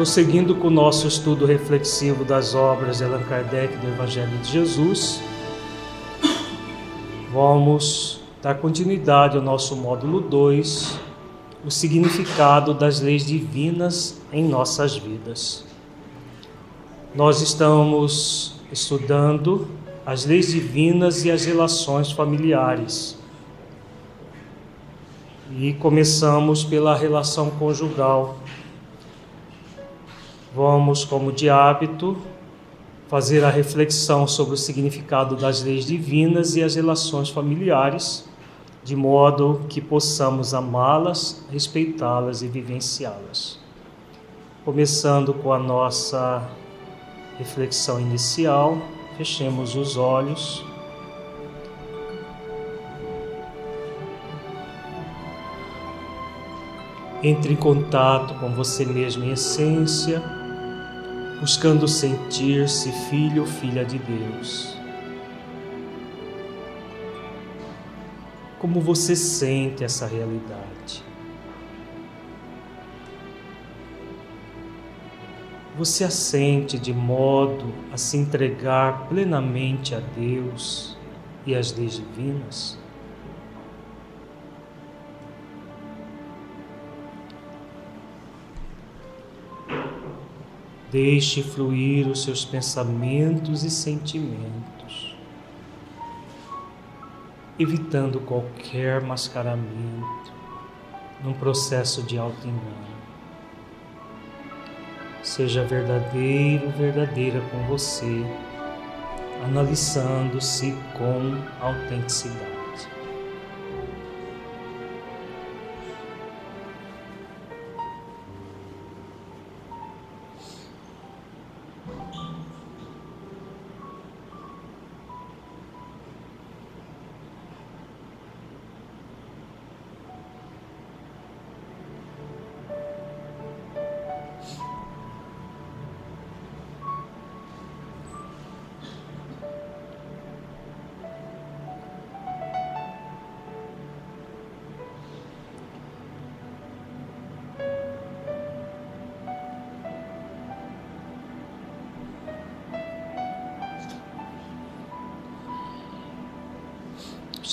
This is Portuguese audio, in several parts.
prosseguindo com o nosso estudo reflexivo das obras de Allan Kardec do Evangelho de Jesus, vamos dar continuidade ao nosso módulo 2, o significado das leis divinas em nossas vidas. Nós estamos estudando as leis divinas e as relações familiares. E começamos pela relação conjugal Vamos, como de hábito, fazer a reflexão sobre o significado das leis divinas e as relações familiares, de modo que possamos amá-las, respeitá-las e vivenciá-las. Começando com a nossa reflexão inicial, fechemos os olhos. Entre em contato com você mesmo em essência buscando sentir-se filho ou filha de Deus. Como você sente essa realidade? Você a sente de modo a se entregar plenamente a Deus e às leis divinas? Deixe fluir os seus pensamentos e sentimentos, evitando qualquer mascaramento num processo de auto-engano. Seja verdadeiro, verdadeira com você, analisando-se com autenticidade.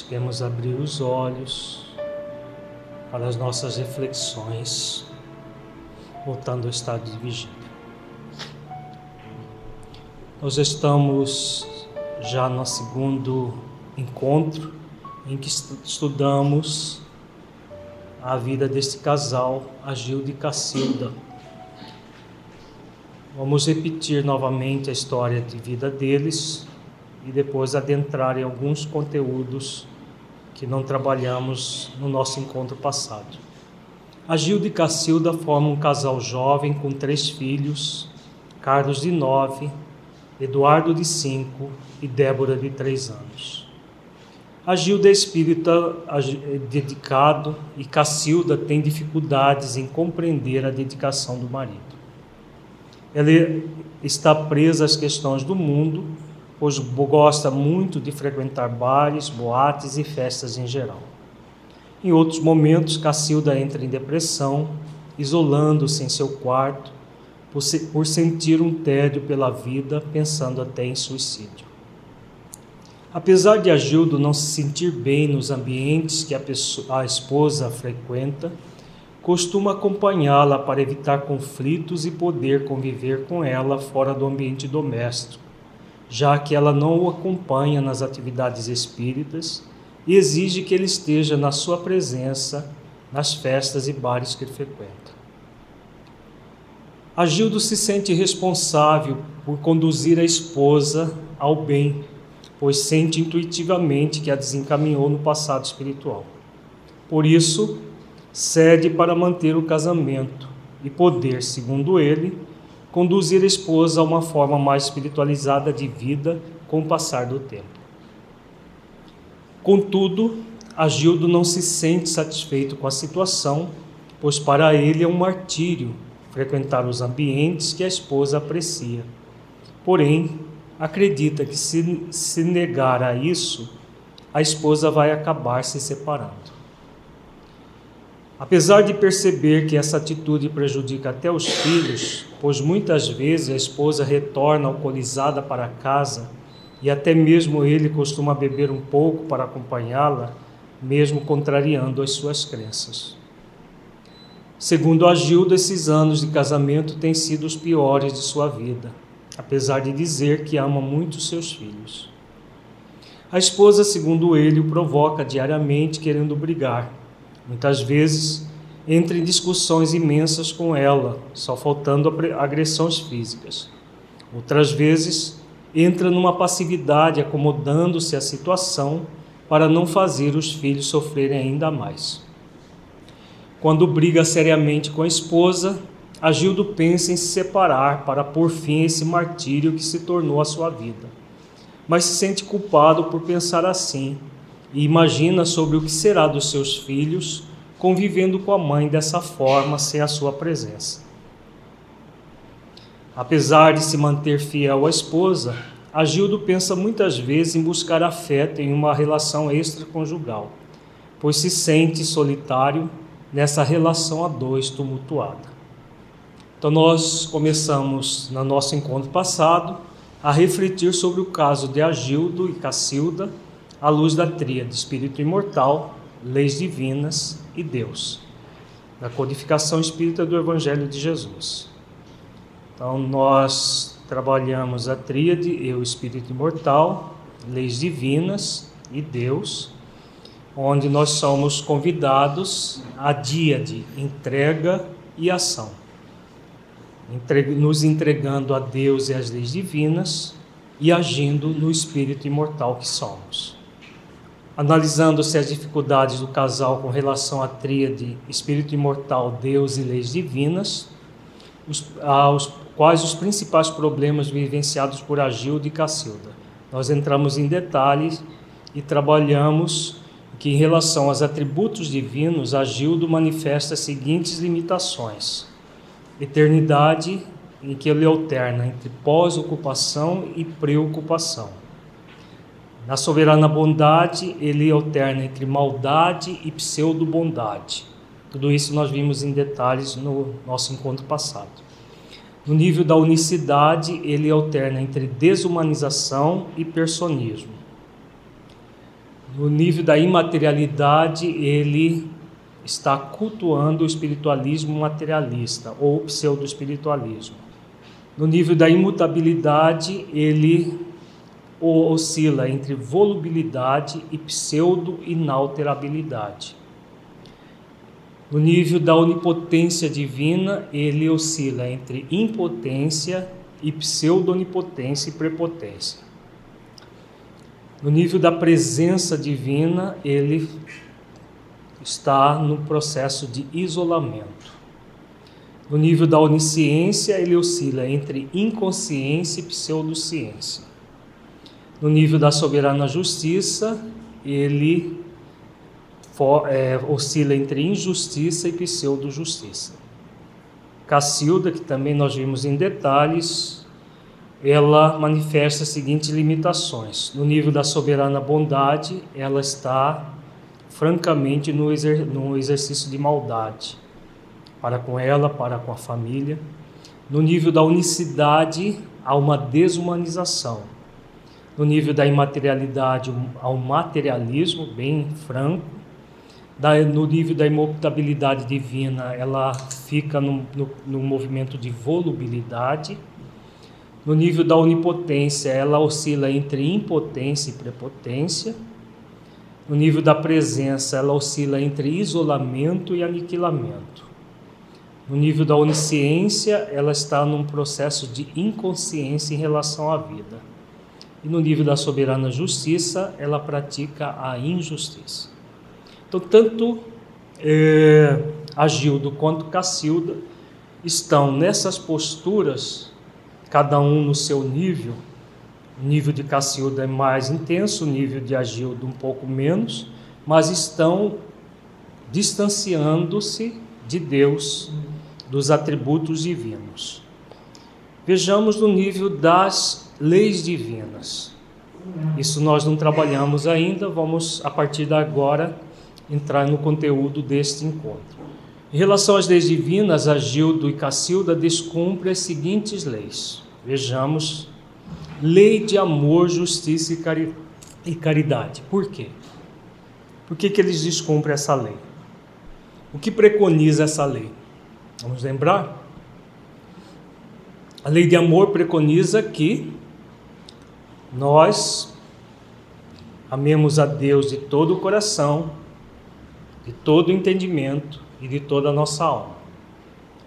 Podemos abrir os olhos para as nossas reflexões, voltando ao estado de vigília. Nós estamos já no segundo encontro em que estudamos a vida deste casal, Agilde e Cacilda. Vamos repetir novamente a história de vida deles e depois adentrar em alguns conteúdos que não trabalhamos no nosso encontro passado. A Gilda e Cacilda formam um casal jovem com três filhos, Carlos de nove, Eduardo de cinco e Débora de três anos. A Gilda é espírita dedicado e Cacilda tem dificuldades em compreender a dedicação do marido. Ela está presa às questões do mundo pois gosta muito de frequentar bares, boates e festas em geral. Em outros momentos, Cacilda entra em depressão, isolando-se em seu quarto, por, se, por sentir um tédio pela vida, pensando até em suicídio. Apesar de Agildo não se sentir bem nos ambientes que a, pessoa, a esposa frequenta, costuma acompanhá-la para evitar conflitos e poder conviver com ela fora do ambiente doméstico já que ela não o acompanha nas atividades espíritas e exige que ele esteja na sua presença nas festas e bares que ele frequenta. Agildo se sente responsável por conduzir a esposa ao bem, pois sente intuitivamente que a desencaminhou no passado espiritual. Por isso, cede para manter o casamento e poder, segundo ele, conduzir a esposa a uma forma mais espiritualizada de vida com o passar do tempo. Contudo, Agildo não se sente satisfeito com a situação, pois para ele é um martírio frequentar os ambientes que a esposa aprecia. Porém, acredita que se, se negar a isso, a esposa vai acabar se separando. Apesar de perceber que essa atitude prejudica até os filhos, pois muitas vezes a esposa retorna alcoolizada para casa e até mesmo ele costuma beber um pouco para acompanhá-la, mesmo contrariando as suas crenças. Segundo a Gilda, esses anos de casamento têm sido os piores de sua vida, apesar de dizer que ama muito seus filhos. A esposa, segundo ele, o provoca diariamente querendo brigar. Muitas vezes entra em discussões imensas com ela, só faltando agressões físicas. Outras vezes entra numa passividade, acomodando-se à situação para não fazer os filhos sofrerem ainda mais. Quando briga seriamente com a esposa, Agildo pensa em se separar para pôr fim a esse martírio que se tornou a sua vida mas se sente culpado por pensar assim e imagina sobre o que será dos seus filhos convivendo com a mãe dessa forma sem a sua presença. Apesar de se manter fiel à esposa, Agildo pensa muitas vezes em buscar afeto em uma relação extraconjugal, pois se sente solitário nessa relação a dois tumultuada. Então nós começamos no nosso encontro passado a refletir sobre o caso de Agildo e Cacilda à luz da tríade espírito imortal, leis divinas e Deus, da codificação espírita do Evangelho de Jesus. Então, nós trabalhamos a tríade, eu, espírito imortal, leis divinas e Deus, onde nós somos convidados a dia de entrega e ação nos entregando a Deus e às leis divinas e agindo no espírito imortal que somos. Analisando-se as dificuldades do casal com relação à tríade espírito imortal, Deus e leis divinas, os, aos, quais os principais problemas vivenciados por Agildo e Cacilda. Nós entramos em detalhes e trabalhamos que, em relação aos atributos divinos, Agildo manifesta as seguintes limitações eternidade em que ele alterna entre pós-ocupação e preocupação. Na soberana bondade, ele alterna entre maldade e pseudo-bondade. Tudo isso nós vimos em detalhes no nosso encontro passado. No nível da unicidade, ele alterna entre desumanização e personismo. No nível da imaterialidade, ele está cultuando o espiritualismo materialista ou pseudo-espiritualismo. No nível da imutabilidade, ele oscila entre volubilidade e pseudo-inalterabilidade. No nível da onipotência divina, ele oscila entre impotência e pseudo-onipotência e prepotência. No nível da presença divina, ele está no processo de isolamento. No nível da onisciência, ele oscila entre inconsciência e pseudociência. No nível da soberana justiça, ele é, oscila entre injustiça e pseudo-justiça. Cacilda, que também nós vimos em detalhes, ela manifesta as seguintes limitações. No nível da soberana bondade, ela está francamente no, exer no exercício de maldade, para com ela, para com a família. No nível da unicidade, há uma desumanização. No nível da imaterialidade, um materialismo bem franco. Da, no nível da imutabilidade divina, ela fica no, no, no movimento de volubilidade. No nível da onipotência, ela oscila entre impotência e prepotência no nível da presença, ela oscila entre isolamento e aniquilamento. No nível da onisciência, ela está num processo de inconsciência em relação à vida. E no nível da soberana justiça, ela pratica a injustiça. Então, tanto é, Agildo quanto Cacilda estão nessas posturas, cada um no seu nível, o nível de Cacilda é mais intenso, o nível de Agildo um pouco menos, mas estão distanciando-se de Deus, dos atributos divinos. Vejamos no nível das leis divinas. Isso nós não trabalhamos ainda, vamos a partir de agora entrar no conteúdo deste encontro. Em relação às leis divinas, Agildo e Cacilda descumprem as seguintes leis. Vejamos: lei de amor, justiça e caridade. Por quê? Por que, que eles descumprem essa lei? O que preconiza essa lei? Vamos lembrar? A lei de amor preconiza que nós amemos a Deus de todo o coração, de todo o entendimento e de toda a nossa alma,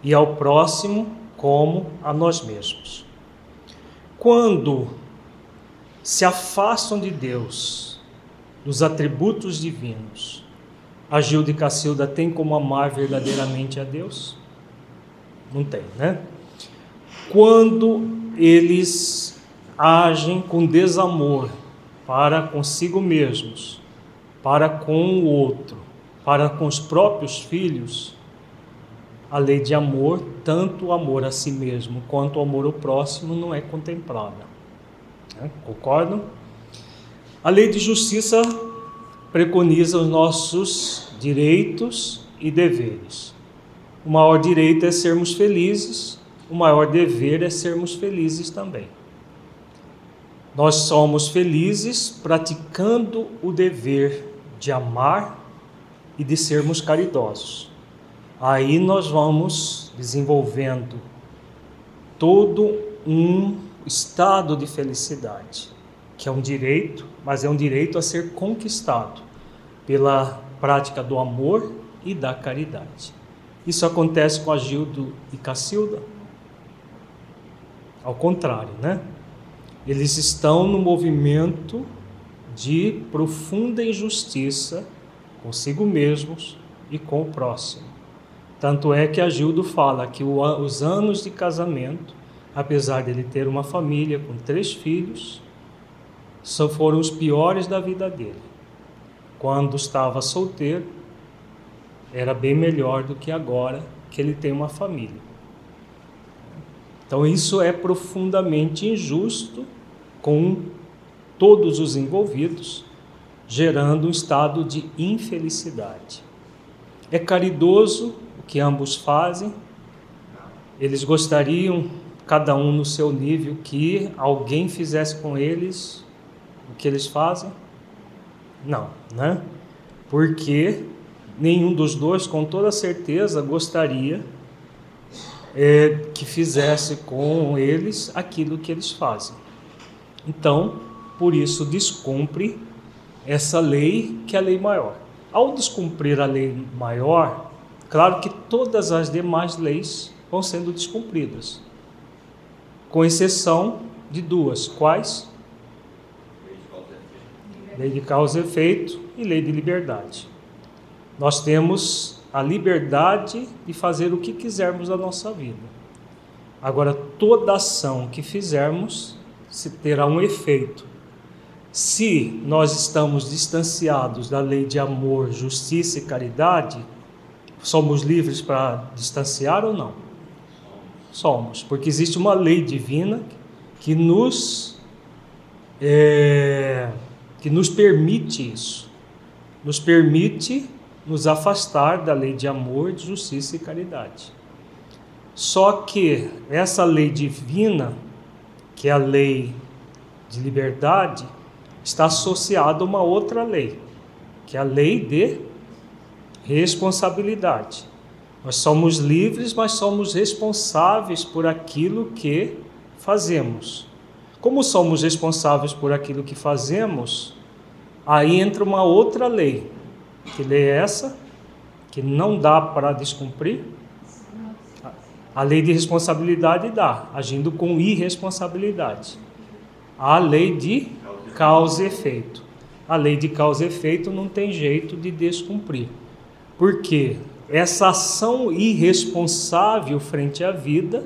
e ao próximo como a nós mesmos. Quando se afastam de Deus, dos atributos divinos, a Gilda e Cacilda tem como amar verdadeiramente a Deus? Não tem, né? Quando eles agem com desamor para consigo mesmos, para com o outro, para com os próprios filhos, a lei de amor, tanto o amor a si mesmo quanto o amor ao próximo, não é contemplada. Né? Concordam? A lei de justiça preconiza os nossos direitos e deveres. O maior direito é sermos felizes, o maior dever é sermos felizes também. Nós somos felizes praticando o dever de amar e de sermos caridosos. Aí nós vamos desenvolvendo todo um estado de felicidade, que é um direito, mas é um direito a ser conquistado pela prática do amor e da caridade. Isso acontece com Agildo e Cacilda? Ao contrário, né? Eles estão no movimento de profunda injustiça consigo mesmos e com o próximo. Tanto é que Agildo fala que os anos de casamento, apesar de ele ter uma família com três filhos, só foram os piores da vida dele. Quando estava solteiro, era bem melhor do que agora que ele tem uma família. Então, isso é profundamente injusto com todos os envolvidos, gerando um estado de infelicidade. É caridoso o que ambos fazem, eles gostariam, cada um no seu nível, que alguém fizesse com eles o que eles fazem? Não, né? Porque nenhum dos dois, com toda certeza, gostaria é, que fizesse com eles aquilo que eles fazem. Então, por isso, descumpre essa lei que é a lei maior. Ao descumprir a lei maior, claro que todas as demais leis vão sendo descumpridas, com exceção de duas: quais? Lei de causa e efeito e lei de liberdade. Nós temos a liberdade de fazer o que quisermos da nossa vida. Agora, toda ação que fizermos se terá um efeito. Se nós estamos distanciados da lei de amor, justiça e caridade, somos livres para distanciar ou não? Somos, porque existe uma lei divina que nos é, que nos permite isso, nos permite nos afastar da lei de amor, de justiça e caridade. Só que essa lei divina, que é a lei de liberdade, está associada a uma outra lei, que é a lei de responsabilidade. Nós somos livres, mas somos responsáveis por aquilo que fazemos. Como somos responsáveis por aquilo que fazemos, aí entra uma outra lei, que lei é essa? Que não dá para descumprir? A lei de responsabilidade dá, agindo com irresponsabilidade. A lei de causa e efeito. A lei de causa e efeito não tem jeito de descumprir. Porque essa ação irresponsável frente à vida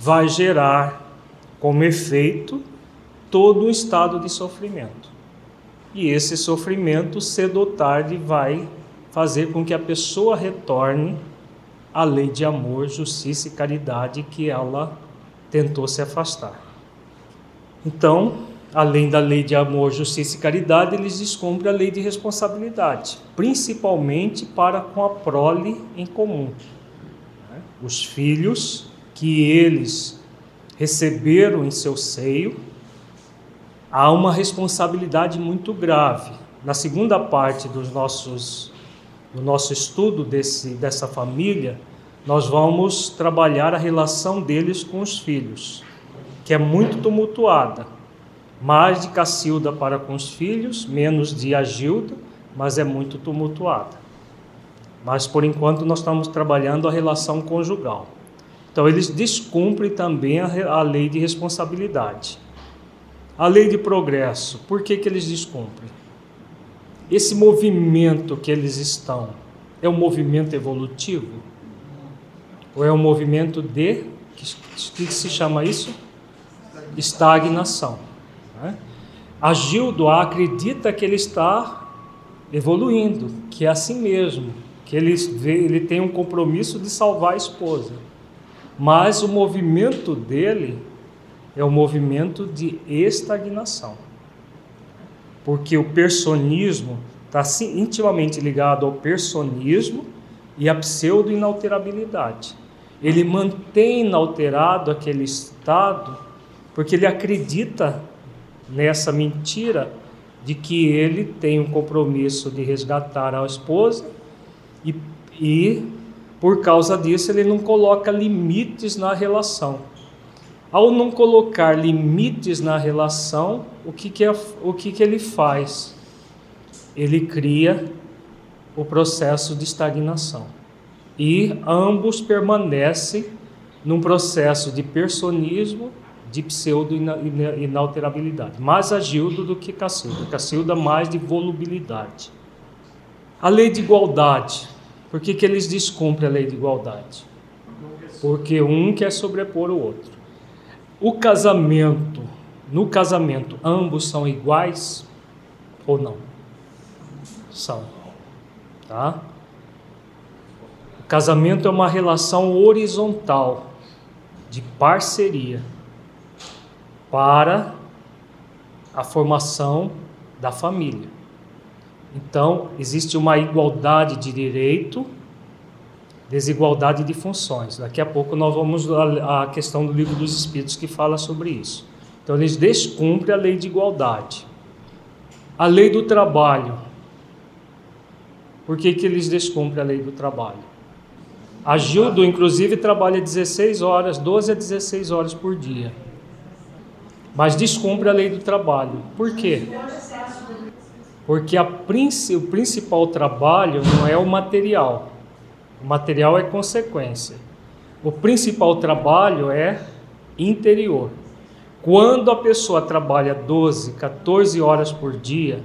vai gerar como efeito todo um estado de sofrimento. E esse sofrimento, cedo ou tarde, vai fazer com que a pessoa retorne à lei de amor, justiça e caridade que ela tentou se afastar. Então, além da lei de amor, justiça e caridade, eles descumprem a lei de responsabilidade, principalmente para com a prole em comum. Os filhos que eles receberam em seu seio, há uma responsabilidade muito grave. Na segunda parte dos nossos, do nosso estudo desse, dessa família, nós vamos trabalhar a relação deles com os filhos, que é muito tumultuada mais de Cacilda para com os filhos, menos de Agilda, mas é muito tumultuada. Mas por enquanto nós estamos trabalhando a relação conjugal. Então eles descumprem também a, a lei de responsabilidade. A lei de progresso, por que, que eles descumprem? Esse movimento que eles estão é um movimento evolutivo? Ou é um movimento de. que, que se chama isso? Estagnação. Né? Agildo acredita que ele está evoluindo, que é assim mesmo, que ele, ele tem um compromisso de salvar a esposa. Mas o movimento dele é o movimento de estagnação. Porque o personismo está intimamente ligado ao personismo e à pseudo-inalterabilidade. Ele mantém inalterado aquele estado porque ele acredita nessa mentira de que ele tem um compromisso de resgatar a esposa e, e por causa disso ele não coloca limites na relação. Ao não colocar limites na relação, o que, que, é, o que, que ele faz? Ele cria o processo de estagnação. E ambos permanecem num processo de personismo de pseudo-inalterabilidade. Mais Agildo do que Cacilda. Cacilda mais de volubilidade. A lei de igualdade. Por que, que eles descumprem a lei de igualdade? Porque um quer sobrepor o outro. O casamento, no casamento, ambos são iguais ou não? São. Tá? O casamento é uma relação horizontal de parceria para a formação da família. Então, existe uma igualdade de direito, desigualdade de funções. Daqui a pouco nós vamos à questão do livro dos Espíritos que fala sobre isso. Então, eles descumprem a lei de igualdade. A lei do trabalho. Por que, que eles descumprem a lei do trabalho? A Gildo, inclusive, trabalha 16 horas, 12 a 16 horas por dia mas descumpre a lei do trabalho. Por quê? Porque a, o principal trabalho não é o material. O material é consequência. O principal trabalho é interior. Quando a pessoa trabalha 12, 14 horas por dia,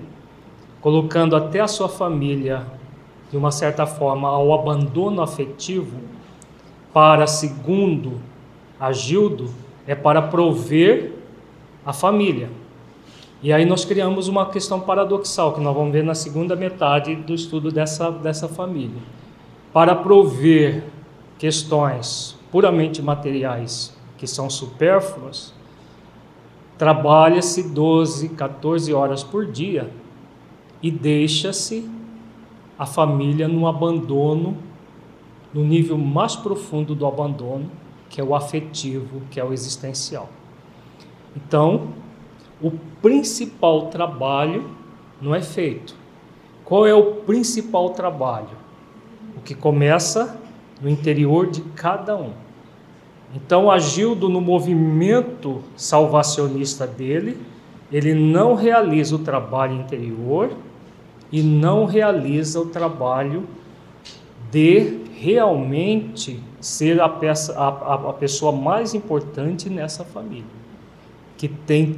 colocando até a sua família, de uma certa forma, ao abandono afetivo, para, segundo Agildo, é para prover a família. E aí nós criamos uma questão paradoxal, que nós vamos ver na segunda metade do estudo dessa, dessa família. Para prover questões puramente materiais, que são supérfluas, trabalha-se 12, 14 horas por dia e deixa-se a família no abandono, no nível mais profundo do abandono, que é o afetivo, que é o existencial. Então, o principal trabalho não é feito. Qual é o principal trabalho? Que começa no interior de cada um. Então, Agildo, no movimento salvacionista dele, ele não realiza o trabalho interior e não realiza o trabalho de realmente ser a, peça, a, a pessoa mais importante nessa família que tem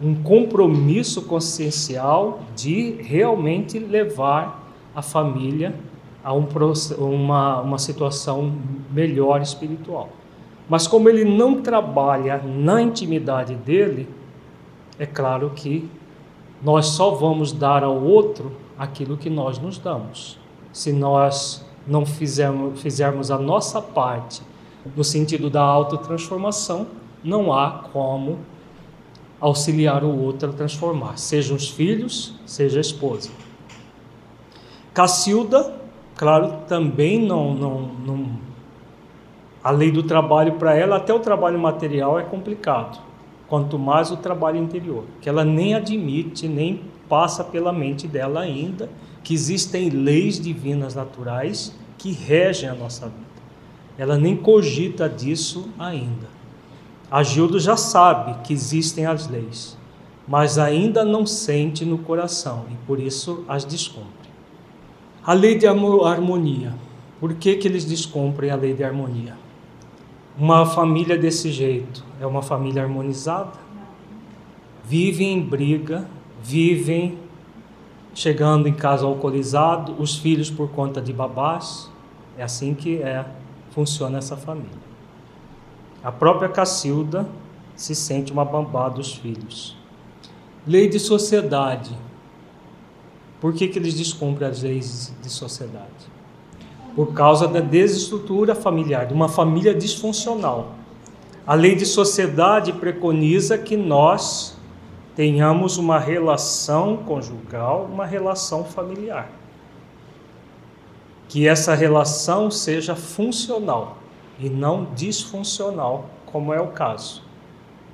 um compromisso consciencial de realmente levar a família a um, uma, uma situação melhor espiritual. Mas como ele não trabalha na intimidade dele, é claro que nós só vamos dar ao outro aquilo que nós nos damos. Se nós não fizermos, fizermos a nossa parte no sentido da autotransformação, não há como auxiliar o outro a transformar, seja os filhos, seja a esposa. Cacilda, claro, também não, não, não a lei do trabalho para ela, até o trabalho material é complicado, quanto mais o trabalho interior, que ela nem admite, nem passa pela mente dela ainda que existem leis divinas naturais que regem a nossa vida. Ela nem cogita disso ainda. A Gildo já sabe que existem as leis, mas ainda não sente no coração e por isso as descumpre. A lei de harmonia. Por que, que eles descumprem a lei de harmonia? Uma família desse jeito é uma família harmonizada? Vivem em briga, vivem chegando em casa alcoolizado, os filhos por conta de babás. É assim que é, funciona essa família. A própria Cacilda se sente uma bambá dos filhos. Lei de sociedade. Por que, que eles descumprem as leis de sociedade? Por causa da desestrutura familiar, de uma família disfuncional. A lei de sociedade preconiza que nós tenhamos uma relação conjugal, uma relação familiar. Que essa relação seja funcional e não disfuncional, como é o caso.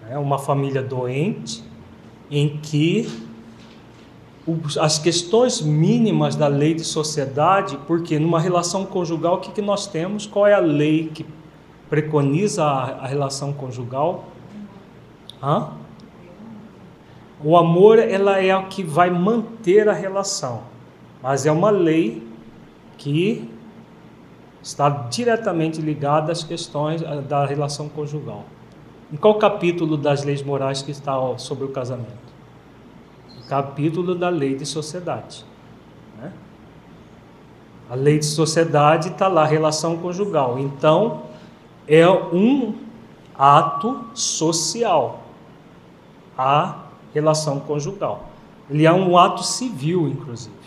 É uma família doente em que as questões mínimas da lei de sociedade, porque numa relação conjugal, o que, que nós temos? Qual é a lei que preconiza a, a relação conjugal? Hã? O amor ela é o que vai manter a relação, mas é uma lei que está diretamente ligada às questões da relação conjugal. Em qual capítulo das leis morais que está sobre o casamento? Capítulo da lei de sociedade. Né? A lei de sociedade está lá, relação conjugal. Então, é um ato social a relação conjugal. Ele é um ato civil, inclusive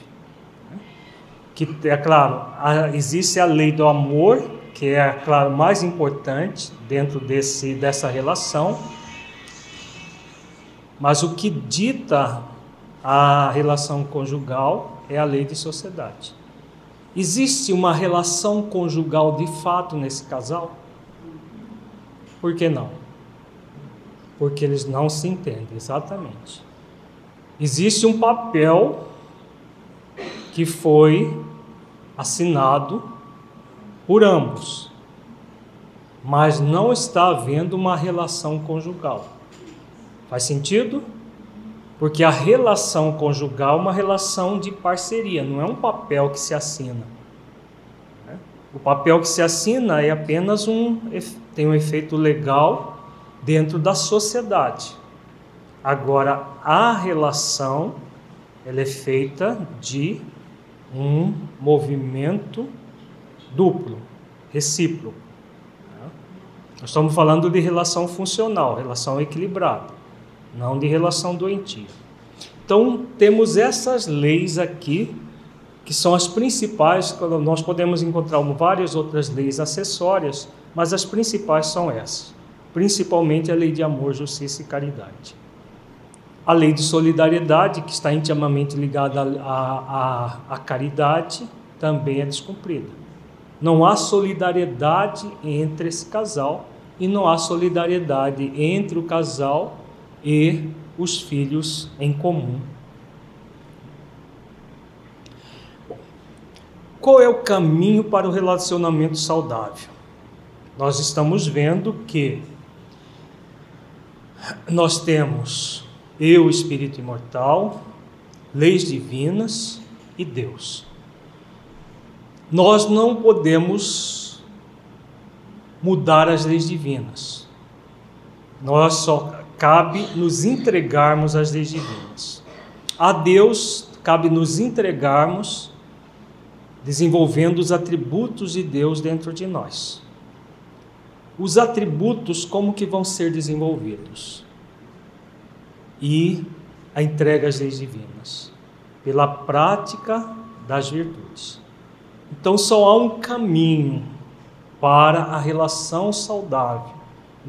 que é claro, existe a lei do amor, que é, claro, mais importante dentro desse, dessa relação, mas o que dita a relação conjugal é a lei de sociedade. Existe uma relação conjugal de fato nesse casal? Por que não? Porque eles não se entendem, exatamente. Existe um papel que foi assinado por ambos, mas não está havendo uma relação conjugal. Faz sentido? Porque a relação conjugal é uma relação de parceria, não é um papel que se assina. Né? O papel que se assina é apenas um tem um efeito legal dentro da sociedade. Agora a relação ela é feita de um movimento duplo, recíproco. Né? Nós estamos falando de relação funcional, relação equilibrada, não de relação doentia. Então, temos essas leis aqui, que são as principais, nós podemos encontrar várias outras leis acessórias, mas as principais são essas, principalmente a lei de amor, justiça e caridade. A lei de solidariedade, que está intimamente ligada à, à, caridade, também é descumprida. Não há solidariedade entre esse casal e não há solidariedade entre o casal e os filhos em comum. Qual é o caminho para o relacionamento saudável? Nós estamos vendo que nós temos eu, espírito imortal, leis divinas e Deus. Nós não podemos mudar as leis divinas. Nós só cabe nos entregarmos às leis divinas. A Deus cabe nos entregarmos desenvolvendo os atributos de Deus dentro de nós. Os atributos como que vão ser desenvolvidos? e a entrega às leis divinas, pela prática das virtudes. Então só há um caminho para a relação saudável,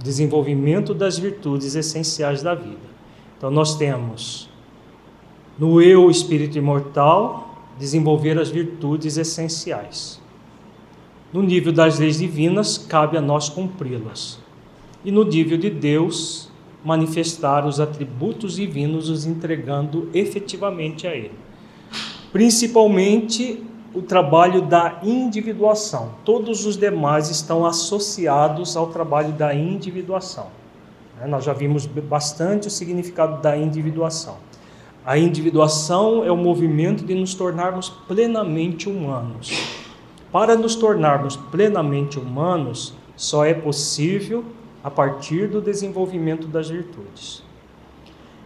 desenvolvimento das virtudes essenciais da vida. Então nós temos no eu espírito imortal desenvolver as virtudes essenciais. No nível das leis divinas, cabe a nós cumpri-las. E no nível de Deus, manifestar os atributos divinos, os entregando efetivamente a Ele. Principalmente o trabalho da individuação. Todos os demais estão associados ao trabalho da individuação. Né, nós já vimos bastante o significado da individuação. A individuação é o movimento de nos tornarmos plenamente humanos. Para nos tornarmos plenamente humanos, só é possível a partir do desenvolvimento das virtudes.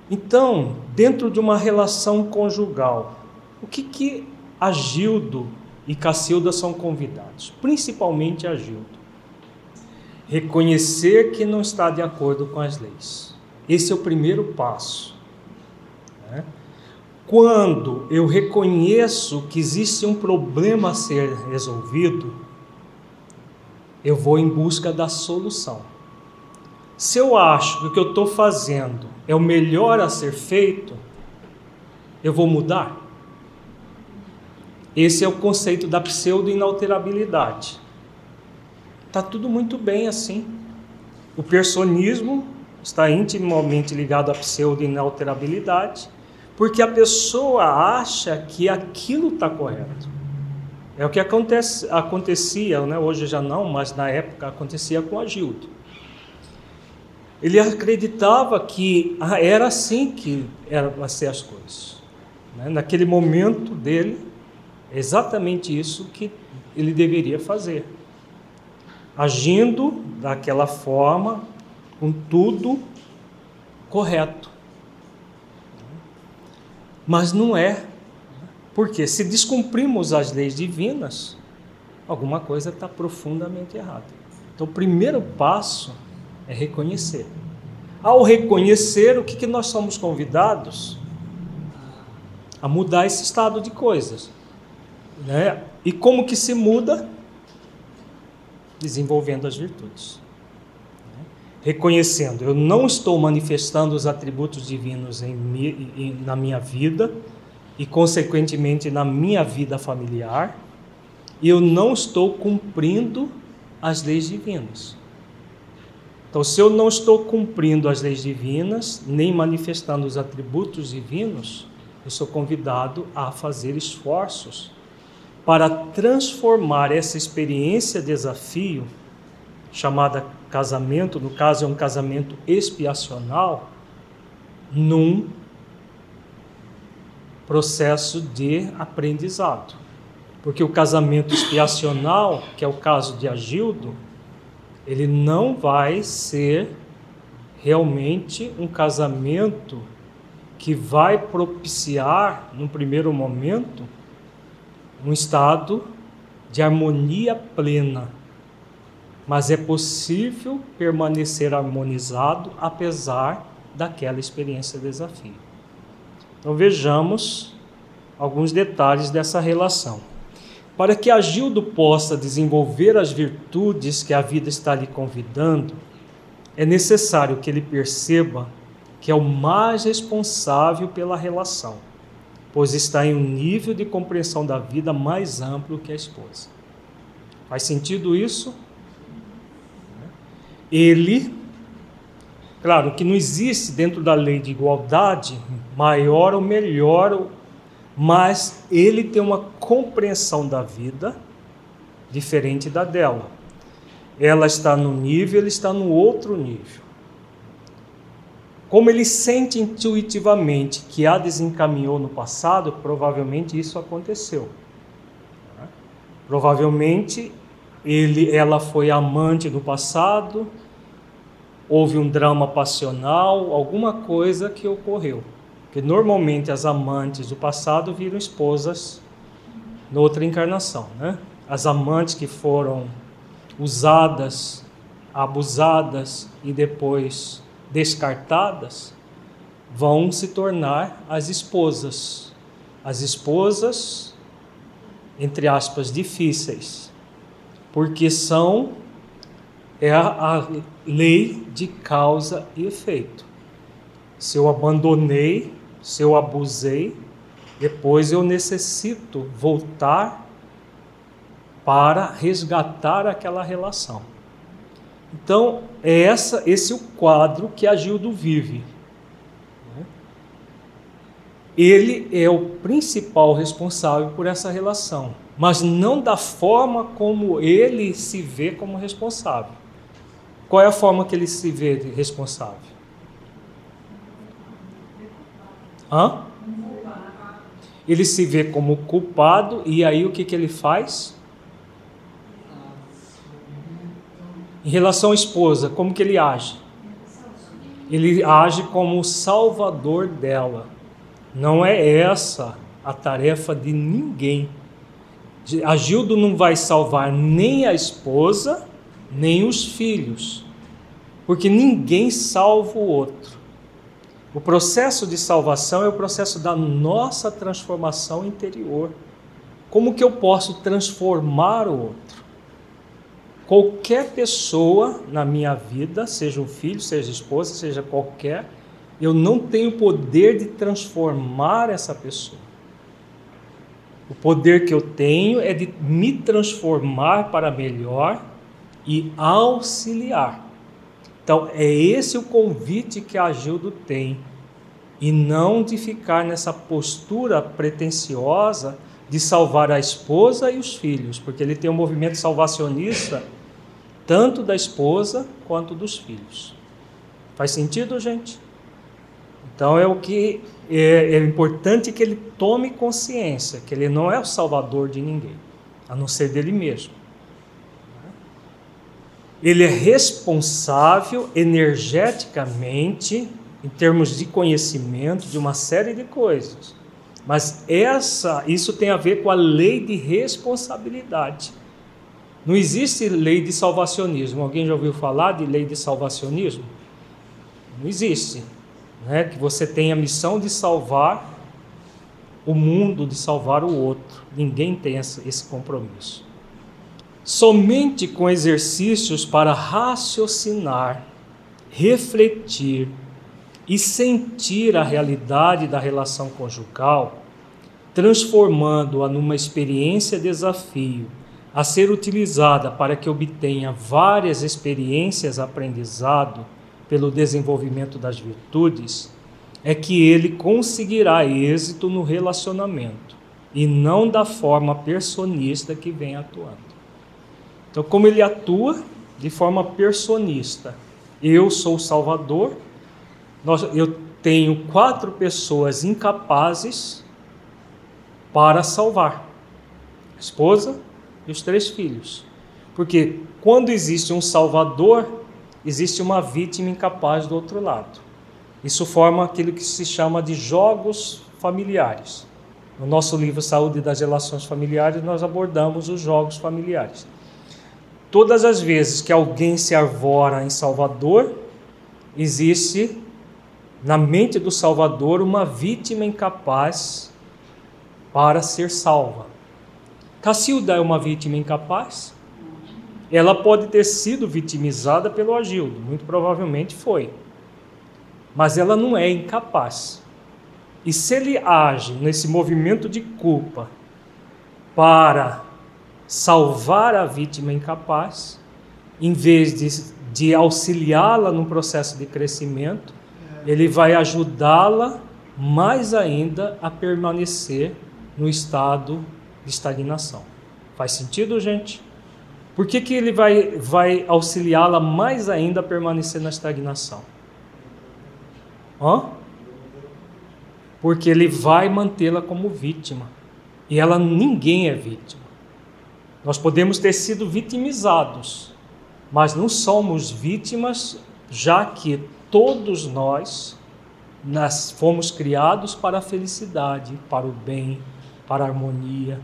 Então, dentro de uma relação conjugal, o que, que Agildo e Cacilda são convidados? Principalmente Agildo. Reconhecer que não está de acordo com as leis. Esse é o primeiro passo. Né? Quando eu reconheço que existe um problema a ser resolvido, eu vou em busca da solução. Se eu acho que o que eu estou fazendo é o melhor a ser feito, eu vou mudar. Esse é o conceito da pseudo-inalterabilidade. Está tudo muito bem assim. O personismo está intimamente ligado à pseudo-inalterabilidade porque a pessoa acha que aquilo está correto. É o que acontece, acontecia, né? hoje já não, mas na época acontecia com Agildo. Ele acreditava que era assim que eram ser as coisas. Né? Naquele momento dele, exatamente isso que ele deveria fazer. Agindo daquela forma, com tudo correto. Mas não é. Porque se descumprimos as leis divinas, alguma coisa está profundamente errada. Então, o primeiro passo é reconhecer. Ao reconhecer, o que, que nós somos convidados? A mudar esse estado de coisas. Né? E como que se muda? Desenvolvendo as virtudes reconhecendo, eu não estou manifestando os atributos divinos em, em, na minha vida e, consequentemente, na minha vida familiar, e eu não estou cumprindo as leis divinas. Então, se eu não estou cumprindo as leis divinas, nem manifestando os atributos divinos, eu sou convidado a fazer esforços para transformar essa experiência desafio chamada casamento, no caso é um casamento expiacional, num processo de aprendizado. Porque o casamento expiacional, que é o caso de Agildo, ele não vai ser realmente um casamento que vai propiciar, num primeiro momento, um estado de harmonia plena mas é possível permanecer harmonizado apesar daquela experiência de desafio. Então vejamos alguns detalhes dessa relação. Para que Agildo possa desenvolver as virtudes que a vida está lhe convidando, é necessário que ele perceba que é o mais responsável pela relação, pois está em um nível de compreensão da vida mais amplo que a esposa. Faz sentido isso? ele, claro que não existe dentro da lei de igualdade maior ou melhor, mas ele tem uma compreensão da vida diferente da dela. Ela está no nível, ele está no outro nível. Como ele sente intuitivamente que a desencaminhou no passado, provavelmente isso aconteceu. Provavelmente ele, ela foi amante no passado, houve um drama passional, alguma coisa que ocorreu. Porque normalmente as amantes do passado viram esposas noutra encarnação, né? As amantes que foram usadas, abusadas e depois descartadas vão se tornar as esposas. As esposas, entre aspas, difíceis, porque são é a, lei de causa e efeito. se eu abandonei, se eu abusei, depois eu necessito voltar para resgatar aquela relação. Então, é essa, esse é o quadro que a Gildo vive. Ele é o principal responsável por essa relação, mas não da forma como ele se vê como responsável. Qual é a forma que ele se vê responsável? Hã? Ele se vê como culpado e aí o que, que ele faz? Em relação à esposa, como que ele age? Ele age como o salvador dela. Não é essa a tarefa de ninguém. Agildo não vai salvar nem a esposa, nem os filhos, porque ninguém salva o outro. O processo de salvação é o processo da nossa transformação interior. Como que eu posso transformar o outro? Qualquer pessoa na minha vida, seja um filho, seja esposa, seja qualquer, eu não tenho poder de transformar essa pessoa. O poder que eu tenho é de me transformar para melhor e auxiliar. Então, é esse o convite que a Gildo tem, e não de ficar nessa postura pretensiosa de salvar a esposa e os filhos, porque ele tem um movimento salvacionista tanto da esposa quanto dos filhos. Faz sentido, gente? Então é o que é, é, importante que ele tome consciência que ele não é o salvador de ninguém, a não ser dele mesmo. Ele é responsável energeticamente em termos de conhecimento de uma série de coisas. Mas essa, isso tem a ver com a lei de responsabilidade. Não existe lei de salvacionismo. Alguém já ouviu falar de lei de salvacionismo? Não existe. Né? Que você tem a missão de salvar o mundo, de salvar o outro. Ninguém tem esse compromisso. Somente com exercícios para raciocinar, refletir e sentir a realidade da relação conjugal, transformando-a numa experiência desafio a ser utilizada para que obtenha várias experiências aprendizado pelo desenvolvimento das virtudes, é que ele conseguirá êxito no relacionamento e não da forma personista que vem atuando. Então, como ele atua de forma personista, eu sou o Salvador, eu tenho quatro pessoas incapazes para salvar: esposa, e os três filhos. Porque quando existe um salvador, existe uma vítima incapaz do outro lado. Isso forma aquilo que se chama de jogos familiares. No nosso livro Saúde das Relações Familiares, nós abordamos os jogos familiares. Todas as vezes que alguém se arvora em Salvador, existe na mente do Salvador uma vítima incapaz para ser salva. Cacilda é uma vítima incapaz? Ela pode ter sido vitimizada pelo Agildo, muito provavelmente foi. Mas ela não é incapaz. E se ele age nesse movimento de culpa para salvar a vítima incapaz, em vez de, de auxiliá-la no processo de crescimento, ele vai ajudá-la mais ainda a permanecer no estado de estagnação. Faz sentido, gente? Por que, que ele vai, vai auxiliá-la mais ainda a permanecer na estagnação? Hã? Porque ele vai mantê-la como vítima. E ela ninguém é vítima. Nós podemos ter sido vitimizados, mas não somos vítimas, já que todos nós, nós fomos criados para a felicidade, para o bem, para a harmonia.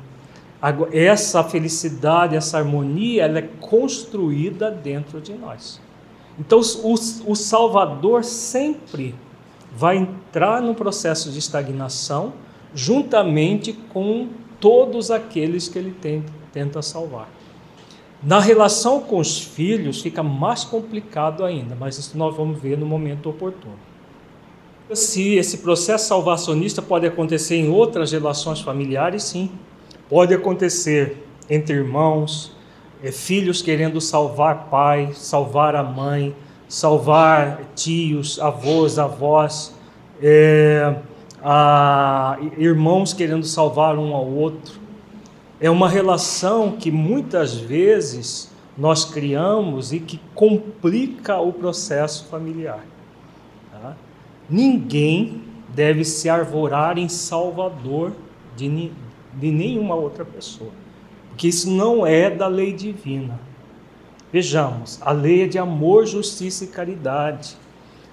Essa felicidade, essa harmonia, ela é construída dentro de nós. Então, o, o Salvador sempre vai entrar no processo de estagnação, juntamente com todos aqueles que ele tenta, tenta salvar. Na relação com os filhos fica mais complicado ainda, mas isso nós vamos ver no momento oportuno. Se esse processo salvacionista pode acontecer em outras relações familiares, sim. Pode acontecer entre irmãos, é, filhos querendo salvar pai, salvar a mãe, salvar tios, avós, avós, é, a, irmãos querendo salvar um ao outro. É uma relação que muitas vezes nós criamos e que complica o processo familiar. Ninguém deve se arvorar em salvador de, de nenhuma outra pessoa, porque isso não é da lei divina. Vejamos, a lei é de amor, justiça e caridade.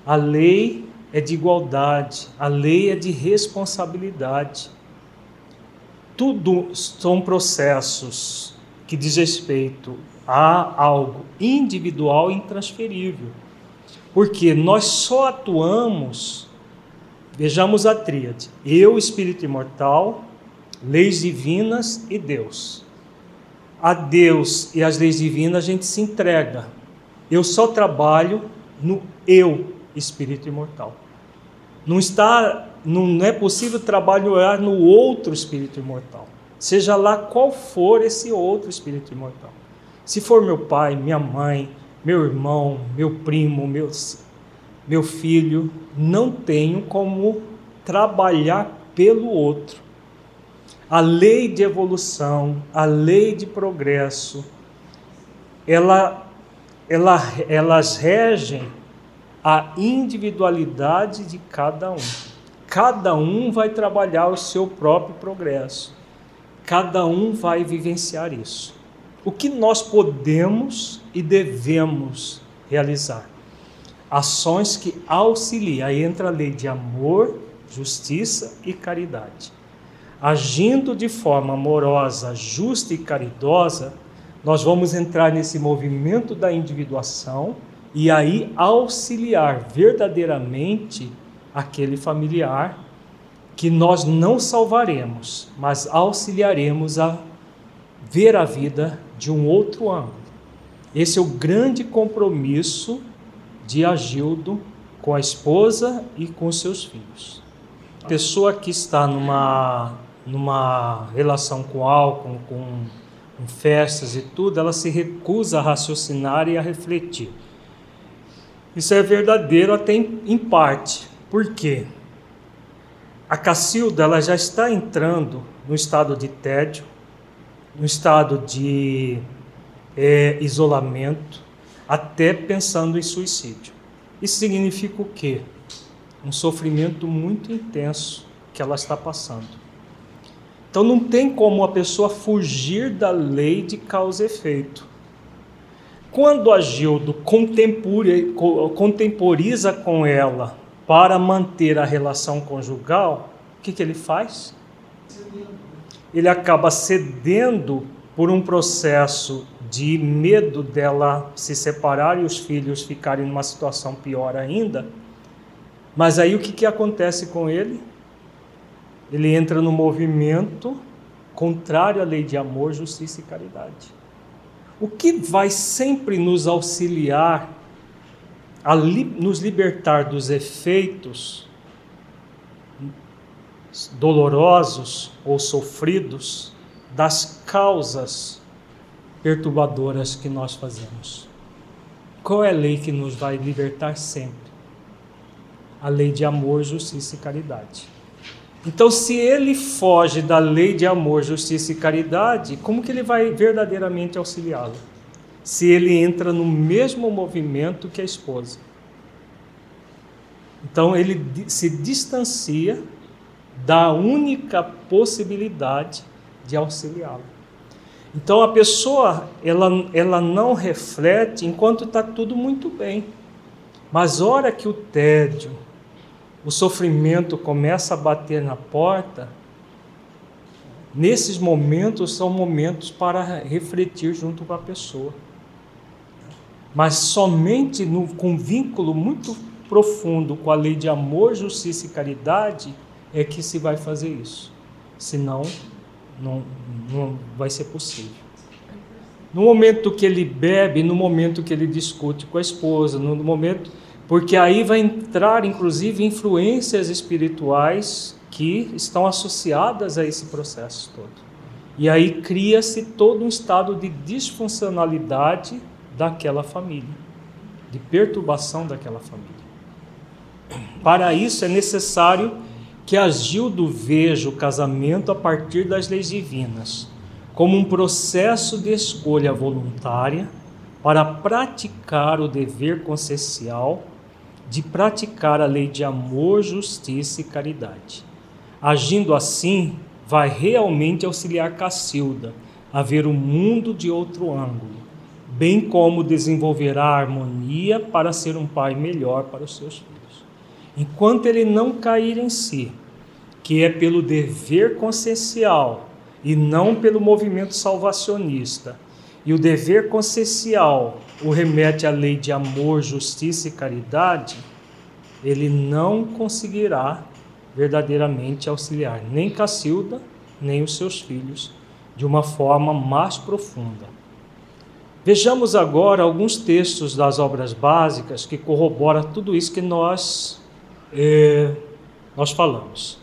A lei é de igualdade, a lei é de responsabilidade. Tudo são processos que diz respeito a algo individual e intransferível. Porque nós só atuamos, vejamos a tríade: eu, espírito imortal, leis divinas e Deus. A Deus e as leis divinas a gente se entrega. Eu só trabalho no eu, espírito imortal. Não está, não é possível trabalhar no outro espírito imortal. Seja lá qual for esse outro espírito imortal. Se for meu pai, minha mãe, meu irmão, meu primo, meu, meu filho, não tenho como trabalhar pelo outro. A lei de evolução, a lei de progresso, ela, ela, elas regem a individualidade de cada um. Cada um vai trabalhar o seu próprio progresso. Cada um vai vivenciar isso o que nós podemos e devemos realizar. Ações que auxiliam, aí entra a lei de amor, justiça e caridade. Agindo de forma amorosa, justa e caridosa, nós vamos entrar nesse movimento da individuação e aí auxiliar verdadeiramente aquele familiar que nós não salvaremos, mas auxiliaremos a ver a vida de um outro ângulo. Esse é o grande compromisso de Agildo com a esposa e com seus filhos. A pessoa que está numa, numa relação com álcool, com, com festas e tudo, ela se recusa a raciocinar e a refletir. Isso é verdadeiro até em, em parte. Por quê? A Cacilda ela já está entrando no estado de tédio, no estado de é, isolamento, até pensando em suicídio. Isso significa o quê? Um sofrimento muito intenso que ela está passando. Então não tem como a pessoa fugir da lei de causa e efeito. Quando a Gildo contemporiza com ela para manter a relação conjugal, o que, que ele faz? ele acaba cedendo por um processo de medo dela se separar e os filhos ficarem numa situação pior ainda. Mas aí o que, que acontece com ele? Ele entra no movimento contrário à lei de amor, justiça e caridade. O que vai sempre nos auxiliar a li nos libertar dos efeitos dolorosos ou sofridos das causas perturbadoras que nós fazemos. Qual é a lei que nos vai libertar sempre? A lei de amor, justiça e caridade. Então, se ele foge da lei de amor, justiça e caridade, como que ele vai verdadeiramente auxiliá-lo? Se ele entra no mesmo movimento que a esposa. Então, ele se distancia da única possibilidade de auxiliá-lo. Então a pessoa ela, ela não reflete enquanto está tudo muito bem, mas hora que o tédio, o sofrimento começa a bater na porta, nesses momentos são momentos para refletir junto com a pessoa. Mas somente no, com vínculo muito profundo com a lei de amor, justiça e caridade é que se vai fazer isso. Senão, não, não vai ser possível. No momento que ele bebe, no momento que ele discute com a esposa, no momento porque aí vai entrar inclusive influências espirituais que estão associadas a esse processo todo. E aí cria-se todo um estado de disfuncionalidade daquela família, de perturbação daquela família. Para isso é necessário que Agildo veja o casamento a partir das leis divinas, como um processo de escolha voluntária para praticar o dever consciencial de praticar a lei de amor, justiça e caridade. Agindo assim, vai realmente auxiliar Cacilda a ver o mundo de outro ângulo, bem como desenvolverá a harmonia para ser um pai melhor para os seus filhos. Enquanto ele não cair em si, que é pelo dever consciencial e não pelo movimento salvacionista, e o dever consciencial o remete à lei de amor, justiça e caridade, ele não conseguirá verdadeiramente auxiliar nem Cacilda, nem os seus filhos de uma forma mais profunda. Vejamos agora alguns textos das obras básicas que corroboram tudo isso que nós, é, nós falamos.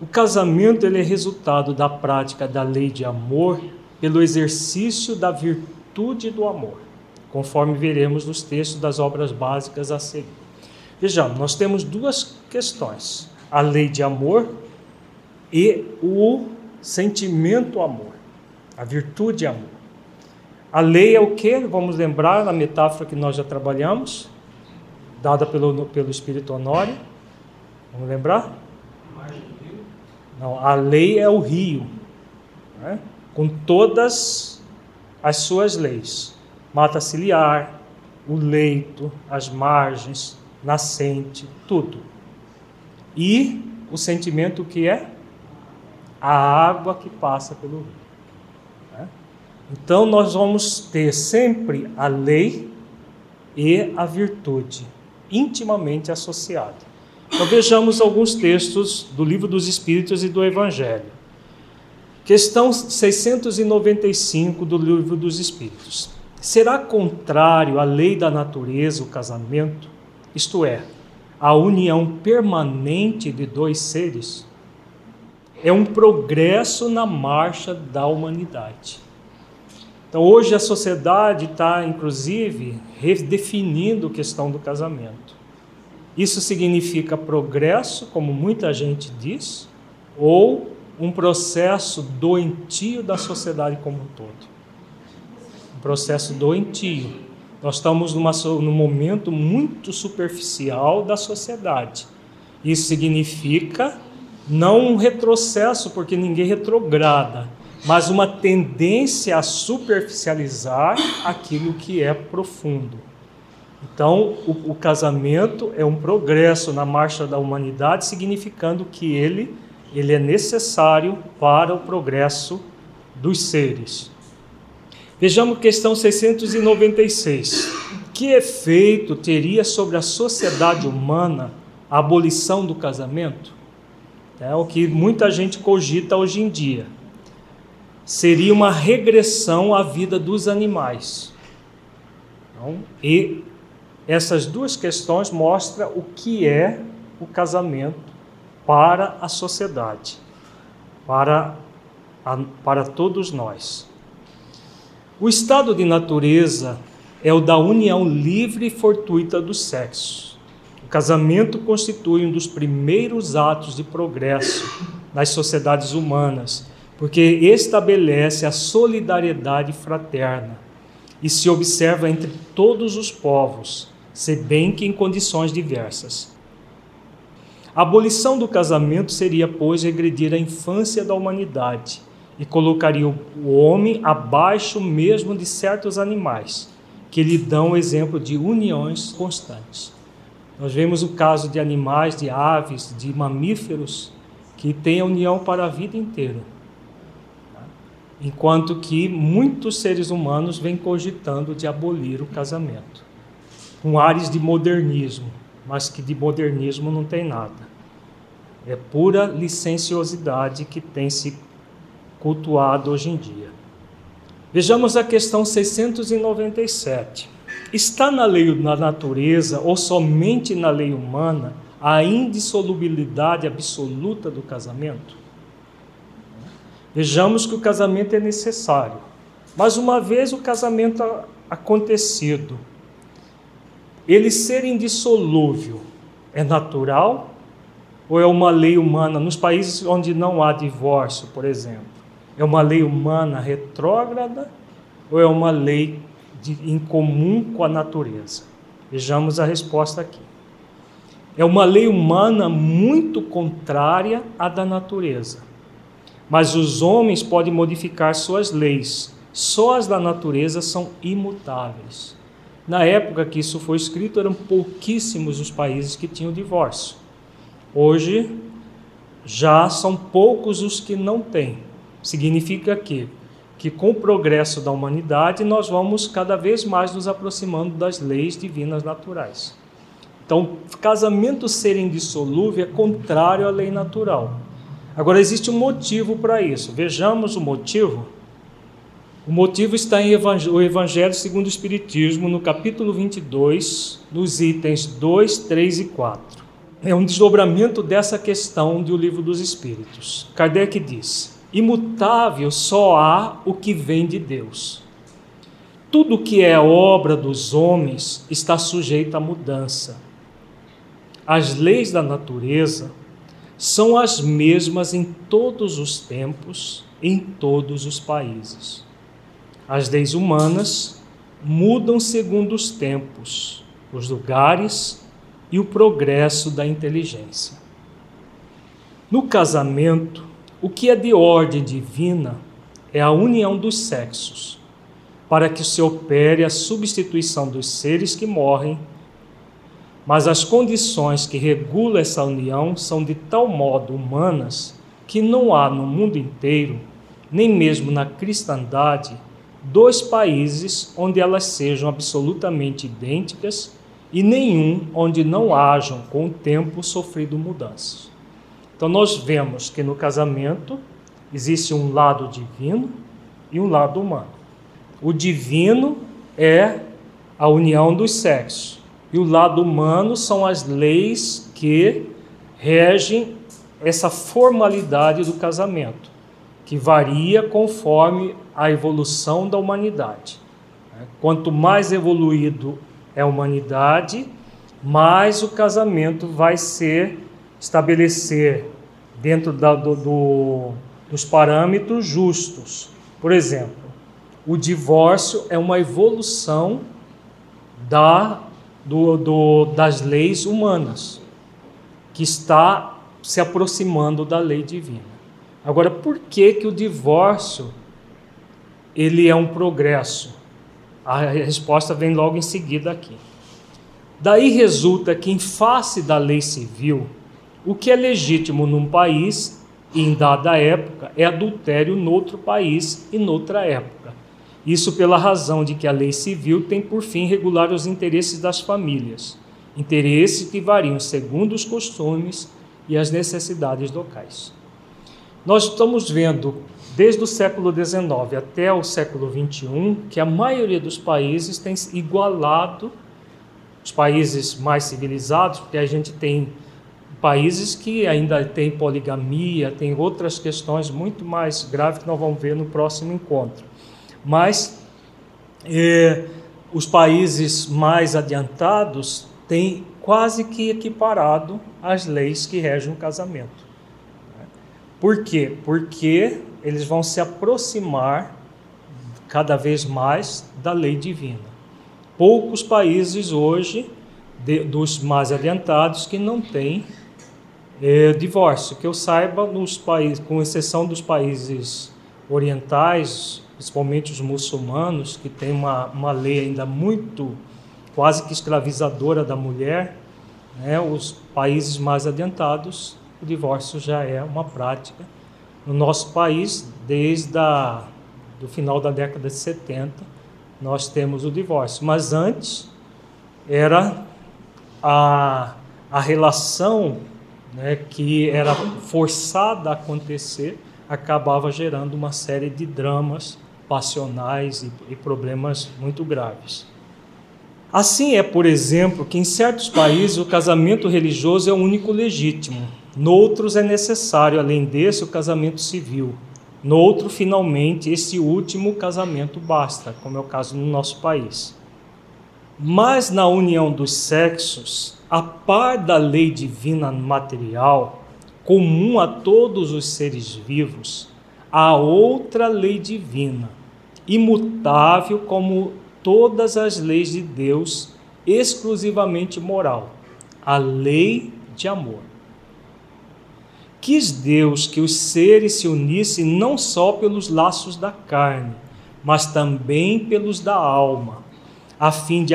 O casamento ele é resultado da prática da lei de amor pelo exercício da virtude do amor, conforme veremos nos textos das obras básicas a seguir. Vejamos, nós temos duas questões a lei de amor e o sentimento amor, a virtude amor. A lei é o que? Vamos lembrar na metáfora que nós já trabalhamos, dada pelo, pelo Espírito Honório. Vamos lembrar? Não, a lei é o rio, né? com todas as suas leis: mata ciliar, o leito, as margens, nascente, tudo. E o sentimento que é a água que passa pelo rio. Né? Então nós vamos ter sempre a lei e a virtude intimamente associadas. Então vejamos alguns textos do Livro dos Espíritos e do Evangelho. Questão 695 do Livro dos Espíritos. Será contrário à lei da natureza o casamento? Isto é, a união permanente de dois seres é um progresso na marcha da humanidade. Então, hoje a sociedade está, inclusive, redefinindo a questão do casamento. Isso significa progresso, como muita gente diz, ou um processo doentio da sociedade como um todo. Um processo doentio. Nós estamos numa, num momento muito superficial da sociedade. Isso significa não um retrocesso, porque ninguém retrograda, mas uma tendência a superficializar aquilo que é profundo. Então, o, o, casamento é um progresso na marcha da humanidade, significando que ele, ele é necessário para o progresso dos seres. Vejamos questão 696. Que efeito teria sobre a sociedade humana a abolição do casamento? É o que muita gente cogita hoje em dia. Seria uma regressão à vida dos animais. Então, e essas duas questões mostram o que é o casamento para a sociedade, para, a, para todos nós. O estado de natureza é o da união livre e fortuita dos sexos. O casamento constitui um dos primeiros atos de progresso nas sociedades humanas, porque estabelece a solidariedade fraterna e se observa entre todos os povos, se bem que em condições diversas. A abolição do casamento seria, pois, regredir a infância da humanidade e colocaria o homem abaixo mesmo de certos animais, que lhe dão exemplo de uniões constantes. Nós vemos o caso de animais, de aves, de mamíferos, que têm a união para a vida inteira. Enquanto que muitos seres humanos vêm cogitando de abolir o casamento, com ares de modernismo, mas que de modernismo não tem nada. É pura licenciosidade que tem se cultuado hoje em dia. Vejamos a questão 697. Está na lei da natureza ou somente na lei humana a indissolubilidade absoluta do casamento? Vejamos que o casamento é necessário, mas uma vez o casamento acontecido, ele ser indissolúvel é natural ou é uma lei humana nos países onde não há divórcio, por exemplo? É uma lei humana retrógrada ou é uma lei de, em comum com a natureza? Vejamos a resposta aqui. É uma lei humana muito contrária à da natureza. Mas os homens podem modificar suas leis, só as da natureza são imutáveis. Na época que isso foi escrito, eram pouquíssimos os países que tinham divórcio. Hoje, já são poucos os que não têm. Significa que que com o progresso da humanidade nós vamos cada vez mais nos aproximando das leis divinas naturais. Então, casamento ser indissolúvel é contrário à lei natural. Agora, existe um motivo para isso. Vejamos o motivo. O motivo está em o Evangelho segundo o Espiritismo, no capítulo 22, nos itens 2, 3 e 4. É um desdobramento dessa questão do Livro dos Espíritos. Kardec diz: Imutável só há o que vem de Deus. Tudo que é obra dos homens está sujeito à mudança. As leis da natureza são as mesmas em todos os tempos, em todos os países. As leis humanas mudam segundo os tempos, os lugares e o progresso da inteligência. No casamento, o que é de ordem divina é a união dos sexos, para que se opere a substituição dos seres que morrem, mas as condições que regulam essa união são de tal modo humanas que não há no mundo inteiro, nem mesmo na cristandade, dois países onde elas sejam absolutamente idênticas e nenhum onde não hajam com o tempo sofrido mudanças. Então nós vemos que no casamento existe um lado divino e um lado humano. O divino é a união dos sexos e o lado humano são as leis que regem essa formalidade do casamento, que varia conforme a evolução da humanidade. Quanto mais evoluído é a humanidade, mais o casamento vai ser estabelecer dentro da, do, do, dos parâmetros justos. Por exemplo, o divórcio é uma evolução da, do, do, das leis humanas, que está se aproximando da lei divina. Agora, por que, que o divórcio ele é um progresso? A resposta vem logo em seguida aqui. Daí resulta que, em face da lei civil, o que é legítimo num país em dada época é adultério noutro país e noutra época. Isso pela razão de que a lei civil tem por fim regular os interesses das famílias, interesses que variam segundo os costumes e as necessidades locais. Nós estamos vendo desde o século XIX até o século XXI que a maioria dos países tem igualado os países mais civilizados, porque a gente tem países que ainda têm poligamia, tem outras questões muito mais graves que nós vamos ver no próximo encontro. Mas eh, os países mais adiantados têm quase que equiparado as leis que regem o casamento. Por quê? Porque eles vão se aproximar cada vez mais da lei divina. Poucos países hoje, de, dos mais adiantados, que não têm é, divórcio, que eu saiba, nos países, com exceção dos países orientais, principalmente os muçulmanos, que tem uma, uma lei ainda muito quase que escravizadora da mulher, né, os países mais adiantados, o divórcio já é uma prática. No nosso país, desde a, do final da década de 70, nós temos o divórcio. Mas antes era a, a relação né, que era forçada a acontecer, acabava gerando uma série de dramas passionais e, e problemas muito graves. Assim é, por exemplo, que em certos países o casamento religioso é o único legítimo. Noutros é necessário, além desse, o casamento civil. Noutro, finalmente, esse último casamento basta, como é o caso no nosso país. Mas na união dos sexos, a par da lei divina material, comum a todos os seres vivos, há outra lei divina, imutável como todas as leis de Deus, exclusivamente moral, a lei de amor. Quis Deus que os seres se unissem não só pelos laços da carne, mas também pelos da alma, a fim de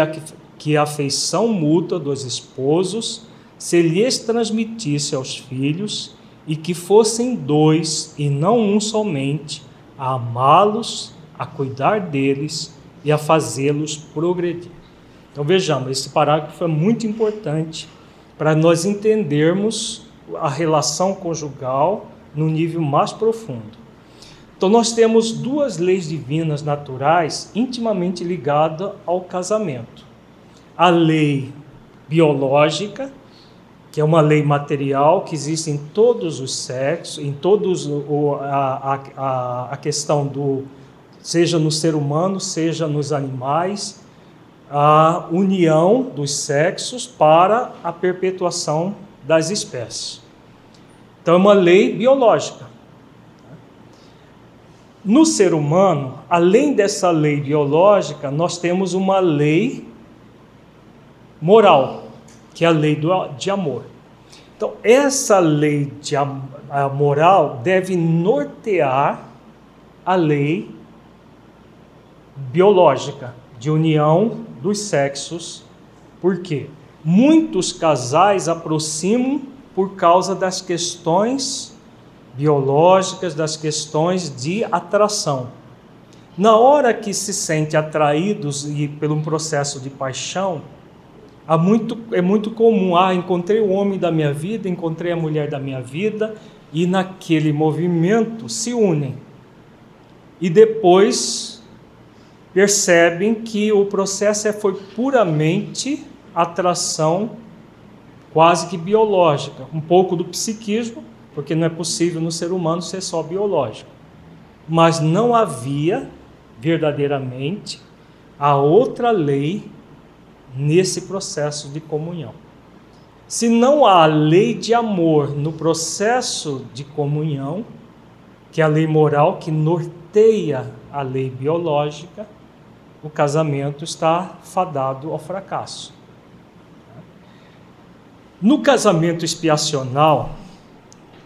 que a afeição mútua dos esposos se lhes transmitisse aos filhos e que fossem dois e não um somente, a amá-los, a cuidar deles e a fazê-los progredir. Então vejamos, esse parágrafo é muito importante para nós entendermos a relação conjugal no nível mais profundo. Então, nós temos duas leis divinas naturais intimamente ligadas ao casamento: a lei biológica, que é uma lei material que existe em todos os sexos, em todos o, a, a, a questão do seja no ser humano, seja nos animais, a união dos sexos para a perpetuação das espécies. Então, é uma lei biológica. No ser humano, além dessa lei biológica, nós temos uma lei moral, que é a lei do, de amor. Então, essa lei de a moral deve nortear a lei biológica de união dos sexos. Por quê? Muitos casais aproximam por causa das questões biológicas, das questões de atração. Na hora que se sente atraídos e pelo um processo de paixão, há muito, é muito comum, ah, encontrei o homem da minha vida, encontrei a mulher da minha vida, e naquele movimento se unem. E depois percebem que o processo é, foi puramente atração quase que biológica, um pouco do psiquismo, porque não é possível no ser humano ser só biológico. Mas não havia verdadeiramente a outra lei nesse processo de comunhão. Se não há lei de amor no processo de comunhão, que é a lei moral que norteia a lei biológica, o casamento está fadado ao fracasso. No casamento expiacional,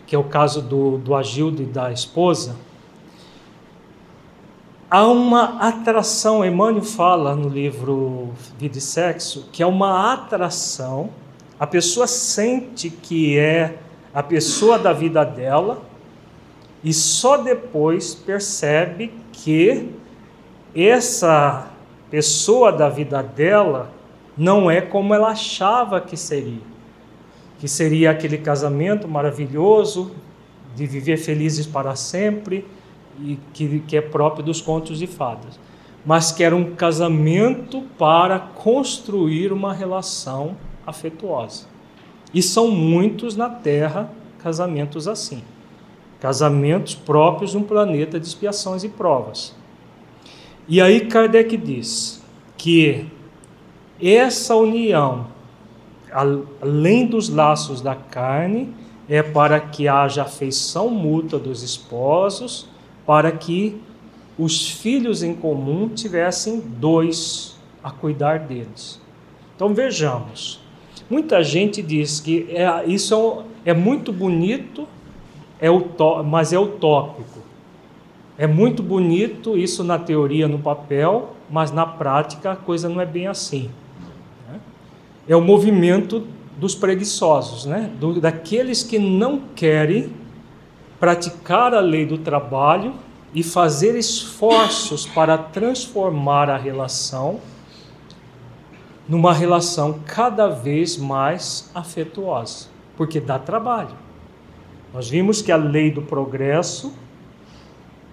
que é o caso do, do Agildo e da esposa, há uma atração, Emmanuel fala no livro Vida e Sexo, que é uma atração, a pessoa sente que é a pessoa da vida dela e só depois percebe que essa pessoa da vida dela não é como ela achava que seria que seria aquele casamento maravilhoso, de viver felizes para sempre, e que, que é próprio dos contos de fadas. Mas que era um casamento para construir uma relação afetuosa. E são muitos na Terra casamentos assim. Casamentos próprios de um planeta de expiações e provas. E aí Kardec diz que essa união além dos laços da carne, é para que haja afeição mútua dos esposos, para que os filhos em comum tivessem dois a cuidar deles. Então vejamos, muita gente diz que é, isso é, é muito bonito, é mas é utópico. É muito bonito isso na teoria, no papel, mas na prática a coisa não é bem assim é o movimento dos preguiçosos, né? Do, daqueles que não querem praticar a lei do trabalho e fazer esforços para transformar a relação numa relação cada vez mais afetuosa, porque dá trabalho. Nós vimos que a lei do progresso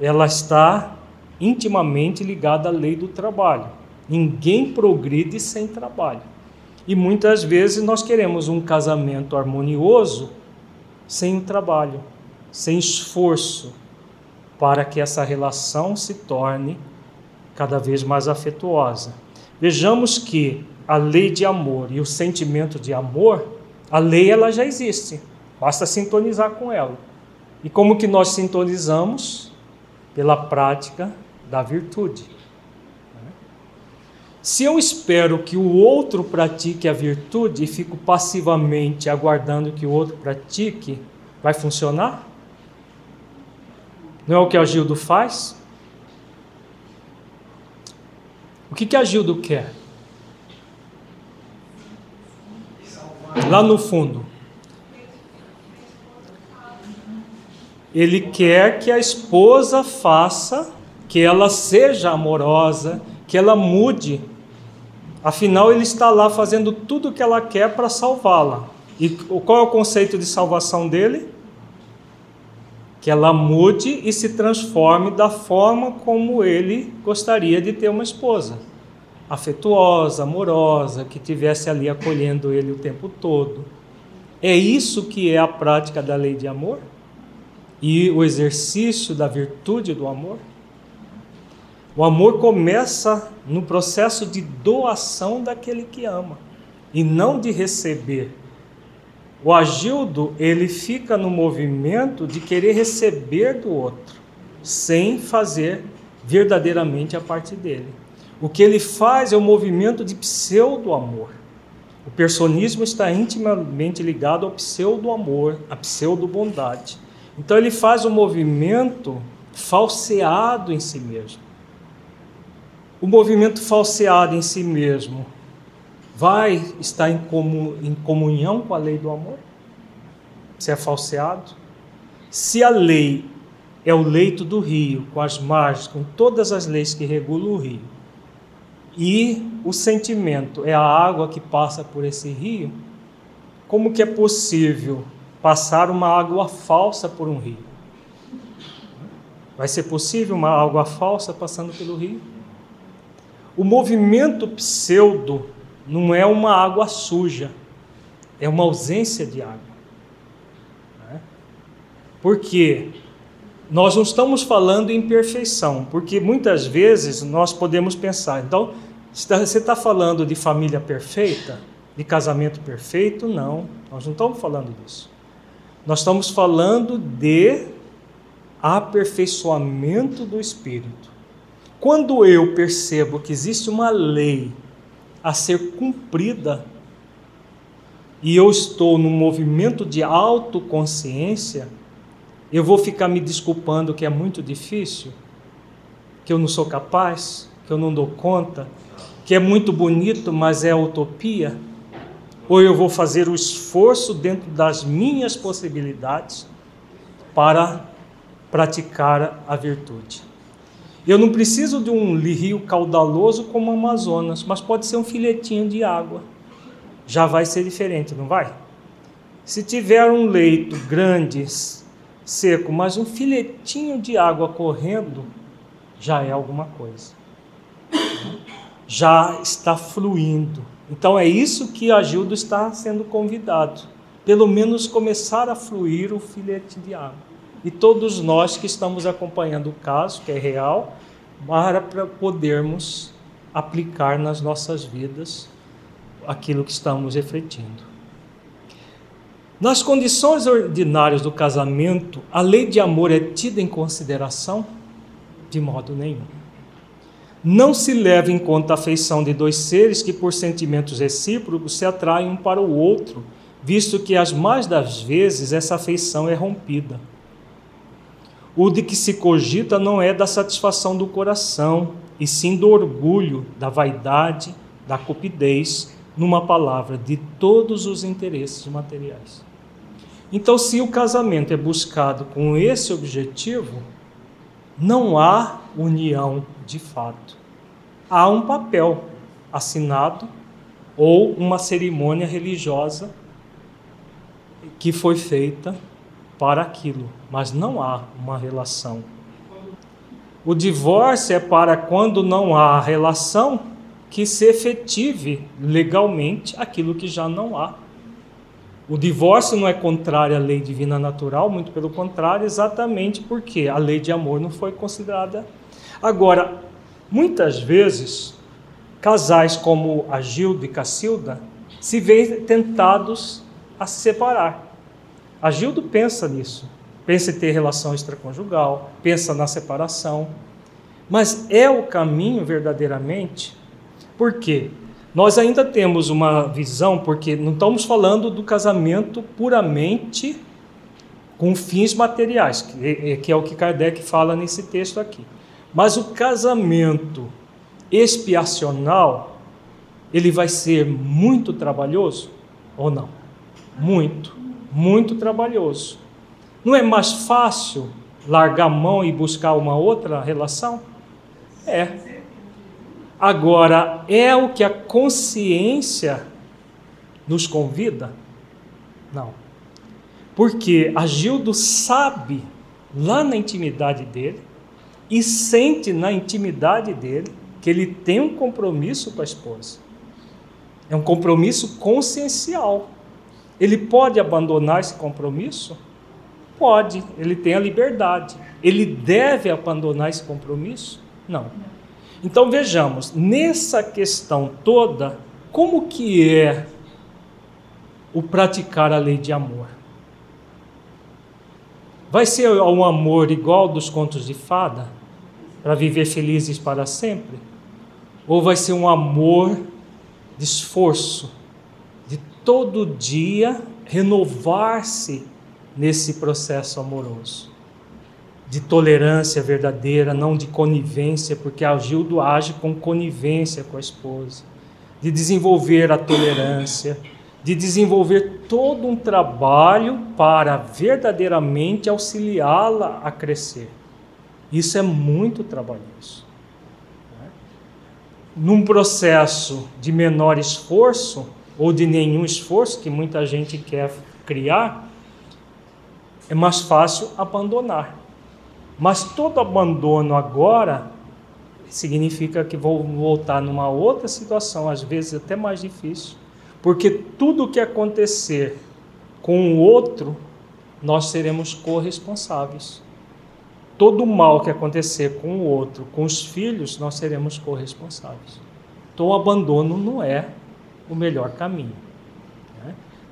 ela está intimamente ligada à lei do trabalho. Ninguém progride sem trabalho. E muitas vezes nós queremos um casamento harmonioso sem trabalho, sem esforço, para que essa relação se torne cada vez mais afetuosa. Vejamos que a lei de amor e o sentimento de amor, a lei ela já existe, basta sintonizar com ela. E como que nós sintonizamos? Pela prática da virtude. Se eu espero que o outro pratique a virtude e fico passivamente aguardando que o outro pratique, vai funcionar? Não é o que a Gildo faz? O que, que a Gildo quer? Lá no fundo. Ele quer que a esposa faça, que ela seja amorosa, que ela mude. Afinal, ele está lá fazendo tudo o que ela quer para salvá-la. E qual é o conceito de salvação dele? Que ela mude e se transforme da forma como ele gostaria de ter uma esposa. Afetuosa, amorosa, que tivesse ali acolhendo ele o tempo todo. É isso que é a prática da lei de amor? E o exercício da virtude do amor? O amor começa no processo de doação daquele que ama e não de receber. O Agildo, ele fica no movimento de querer receber do outro, sem fazer verdadeiramente a parte dele. O que ele faz é o movimento de pseudo-amor. O personismo está intimamente ligado ao pseudo-amor, à pseudo-bondade. Então ele faz um movimento falseado em si mesmo o movimento falseado em si mesmo vai estar em, comunhão com a lei do amor? Se é falseado? Se a lei é o leito do rio, com as margens, com todas as leis que regulam o rio, e o sentimento é a água que passa por esse rio, como que é possível passar uma água falsa por um rio? Vai ser possível uma água falsa passando pelo rio? O movimento pseudo não é uma água suja, é uma ausência de água. Né? Porque nós não estamos falando em perfeição, porque muitas vezes nós podemos pensar, então, você está falando de família perfeita, de casamento perfeito? Não, nós não estamos falando disso. Nós estamos falando de aperfeiçoamento do espírito. Quando eu percebo que existe uma lei a ser cumprida e eu estou num movimento de autoconsciência, eu vou ficar me desculpando que é muito difícil, que eu não sou capaz, que eu não dou conta, que é muito bonito, mas é utopia? Ou eu vou fazer o esforço dentro das minhas possibilidades para praticar a virtude? Eu não preciso de um rio caudaloso como o Amazonas, mas pode ser um filetinho de água. Já vai ser diferente, não vai? Se tiver um leito grande, seco, mas um filetinho de água correndo, já é alguma coisa. Já está fluindo. Então é isso que a Gildo está sendo convidado. Pelo menos começar a fluir o filete de água e todos nós que estamos acompanhando o caso, que é real, para podermos aplicar nas nossas vidas aquilo que estamos refletindo. Nas condições ordinárias do casamento, a lei de amor é tida em consideração? De modo nenhum. Não se leva em conta a afeição de dois seres que, por sentimentos recíprocos, se atraem um para o outro, visto que, as mais das vezes, essa afeição é rompida. O de que se cogita não é da satisfação do coração, e sim do orgulho, da vaidade, da cupidez, numa palavra, de todos os interesses materiais. Então, se o casamento é buscado com esse objetivo, não há união de fato. Há um papel assinado ou uma cerimônia religiosa que foi feita para aquilo, mas não há uma relação. O divórcio é para quando não há relação que se efetive legalmente aquilo que já não há. O divórcio não é contrário à lei divina natural, muito pelo contrário, exatamente porque a lei de amor não foi considerada. Agora, muitas vezes, casais como Agildo e Cacilda se veem tentados a se separar. Agildo pensa nisso, pensa em ter relação extraconjugal, pensa na separação. Mas é o caminho verdadeiramente? Por quê? Nós ainda temos uma visão, porque não estamos falando do casamento puramente com fins materiais, que é, é o que Kardec fala nesse texto aqui. Mas o casamento expiacional, ele vai ser muito trabalhoso ou não? Muito, muito trabalhoso. Não é mais fácil largar a mão e buscar uma outra relação? É. Agora, é o que a consciência nos convida? Não. Porque Agildo sabe lá na intimidade dele e sente na intimidade dele que ele tem um compromisso com a esposa. É um compromisso consciencial. Ele pode abandonar esse compromisso? Pode, ele tem a liberdade. Ele deve abandonar esse compromisso? Não. Então vejamos, nessa questão toda, como que é o praticar a lei de amor? Vai ser um amor igual dos contos de fada, para viver felizes para sempre? Ou vai ser um amor de esforço, todo dia renovar-se nesse processo amoroso? de tolerância verdadeira, não de conivência, porque Agildo age com conivência com a esposa, de desenvolver a tolerância, de desenvolver todo um trabalho para verdadeiramente auxiliá-la a crescer. Isso é muito trabalhoso. Né? Num processo de menor esforço, ou de nenhum esforço, que muita gente quer criar, é mais fácil abandonar. Mas todo abandono agora significa que vou voltar numa outra situação, às vezes até mais difícil, porque tudo que acontecer com o outro, nós seremos corresponsáveis. Todo mal que acontecer com o outro, com os filhos, nós seremos corresponsáveis. Então, o abandono não é o melhor caminho.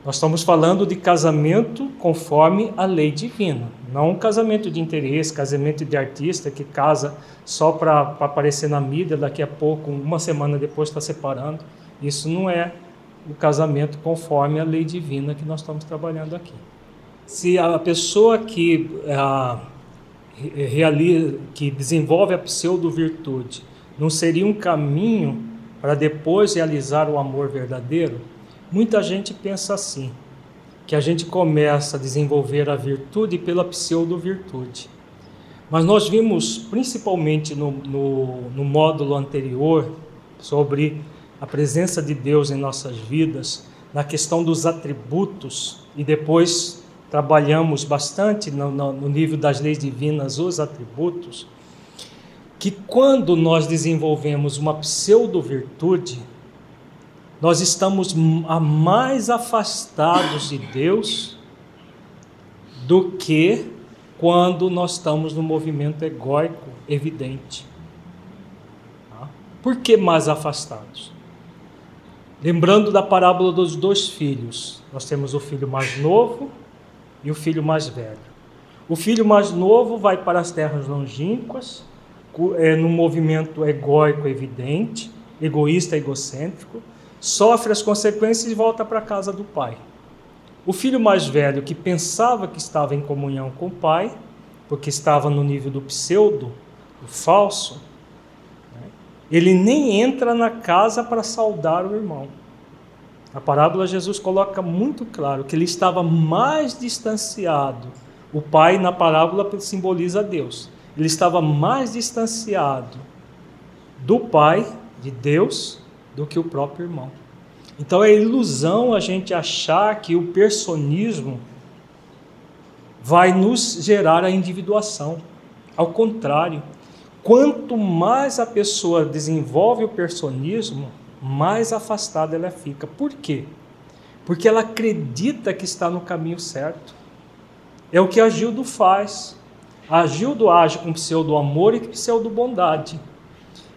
Nós estamos falando de casamento conforme a lei divina, não um casamento de interesse, casamento de artista que casa só para aparecer na mídia, daqui a pouco, uma semana depois está separando. Isso não é o casamento conforme a lei divina que nós estamos trabalhando aqui. Se a pessoa que, a, realiza, que desenvolve a pseudo-virtude não seria um caminho para depois realizar o amor verdadeiro, Muita gente pensa assim, que a gente começa a desenvolver a virtude pela pseudo-virtude. Mas nós vimos, principalmente no, no, no módulo anterior, sobre a presença de Deus em nossas vidas, na questão dos atributos, e depois trabalhamos bastante no, no, no nível das leis divinas os atributos, que quando nós desenvolvemos uma pseudo-virtude, nós estamos mais afastados de Deus do que quando nós estamos no movimento egóico evidente. Tá? Por que mais afastados? Lembrando da parábola dos dois filhos, nós temos o filho mais novo e o filho mais velho. O filho mais novo vai para as terras longínquas, é, no movimento egóico evidente, egoísta, egocêntrico sofre as consequências e volta para a casa do pai. O filho mais velho, que pensava que estava em comunhão com o pai, porque estava no nível do pseudo, do falso, né, ele nem entra na casa para saudar o irmão. A parábola Jesus coloca muito claro que ele estava mais distanciado. O pai na parábola simboliza Deus. Ele estava mais distanciado do pai, de Deus, do que o próprio irmão. Então é ilusão a gente achar que o personismo vai nos gerar a individuação. Ao contrário, quanto mais a pessoa desenvolve o personismo, mais afastada ela fica. Por quê? Porque ela acredita que está no caminho certo. É o que a Gildo faz. A Gildo age com pseudo-amor e pseudo-bondade.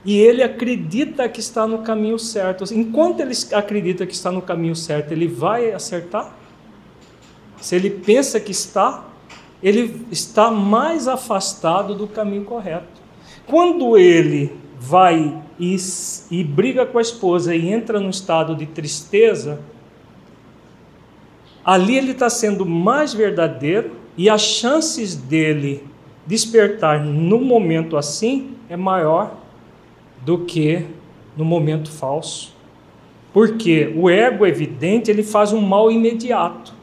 E ele acredita que está no caminho certo. Enquanto ele acredita que está no caminho certo, ele vai acertar? Se ele pensa que está, ele está mais afastado do caminho correto. Quando ele vai e, e briga com a esposa e entra num estado de tristeza, ali ele está sendo mais verdadeiro e as chances dele despertar no momento assim é maior do que no momento falso. Porque o ego evidente, ele faz um mal imediato.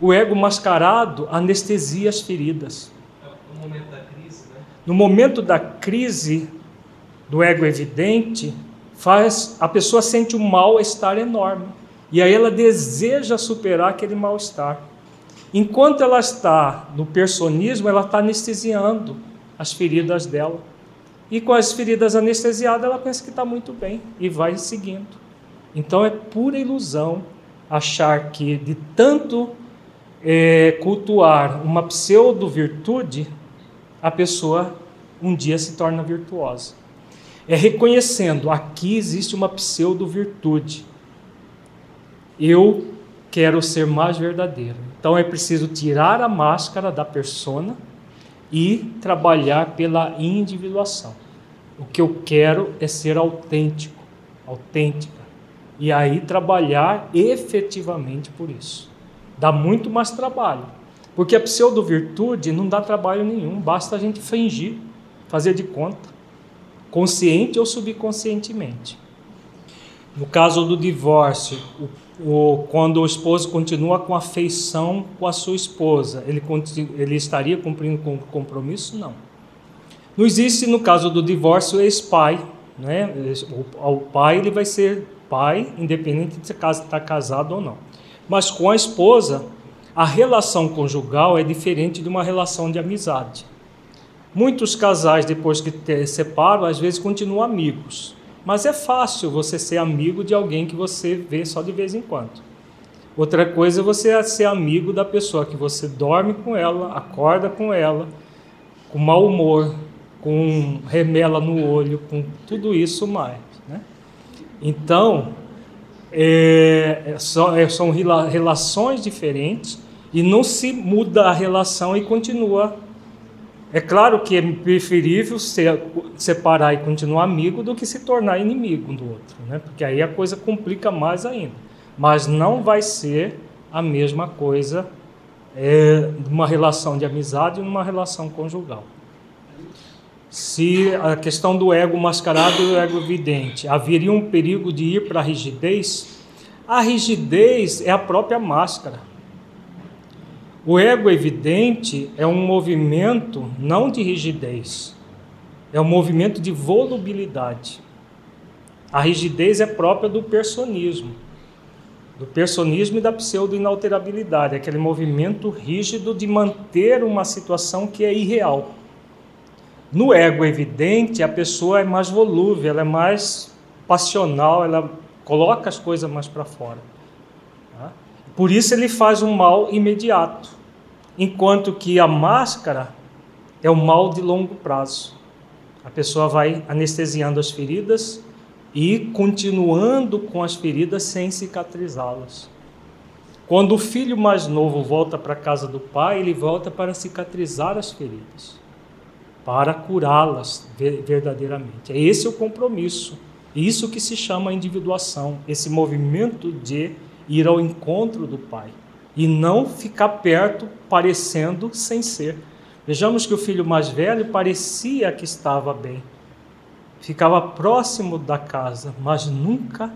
O ego mascarado anestesia as feridas. No momento da crise, né? No momento da crise do ego evidente, faz a pessoa sente um mal-estar enorme. E aí ela deseja superar aquele mal-estar. Enquanto ela está no personismo, ela está anestesiando as feridas dela. E com as feridas anestesiadas, ela pensa que está muito bem e vai seguindo. Então é pura ilusão achar que de tanto é, cultuar uma pseudo-virtude, a pessoa um dia se torna virtuosa. É reconhecendo, aqui existe uma pseudo-virtude. Eu quero ser mais verdadeiro. Então é preciso tirar a máscara da persona e trabalhar pela individuação. O que eu quero é ser autêntico, autêntica. E aí trabalhar efetivamente por isso. Dá muito mais trabalho. Porque a pseudo-virtude não dá trabalho nenhum, basta a gente fingir, fazer de conta, consciente ou subconscientemente. No caso do divórcio, o, o, quando o esposo continua com afeição com a sua esposa, ele, ele estaria cumprindo com o compromisso? Não. Não existe, no caso do divórcio, ex-pai. Né? O, o, pai ele vai ser pai, independente de se está casado ou não. Mas com a esposa, a relação conjugal é diferente de uma relação de amizade. Muitos casais, depois que se separam, às vezes continuam amigos. Mas é fácil você ser amigo de alguém que você vê só de vez em quando. Outra coisa é você ser amigo da pessoa que você dorme com ela, acorda com ela, com mau humor, com remela no olho, com tudo isso mais. Né? Então, é, é é, são relações diferentes e não se muda a relação e continua. É claro que é preferível ser, separar e continuar amigo do que se tornar inimigo do outro, né? porque aí a coisa complica mais ainda. Mas não vai ser a mesma coisa é, numa relação de amizade e numa relação conjugal se a questão do ego mascarado e o ego evidente haveria um perigo de ir para a rigidez, a rigidez é a própria máscara. O ego evidente é um movimento não de rigidez, é um movimento de volubilidade. A rigidez é própria do personismo, do personismo e da pseudo-inalterabilidade, aquele movimento rígido de manter uma situação que é irreal. No ego evidente, a pessoa é mais volúvel, ela é mais passional, ela coloca as coisas mais para fora. Por isso ele faz um mal imediato, enquanto que a máscara é o mal de longo prazo. A pessoa vai anestesiando as feridas e continuando com as feridas sem cicatrizá-las. Quando o filho mais novo volta para a casa do pai, ele volta para cicatrizar as feridas para curá-las verdadeiramente. É esse o compromisso. Isso que se chama individuação, esse movimento de ir ao encontro do Pai e não ficar perto parecendo sem ser. Vejamos que o filho mais velho parecia que estava bem, ficava próximo da casa, mas nunca,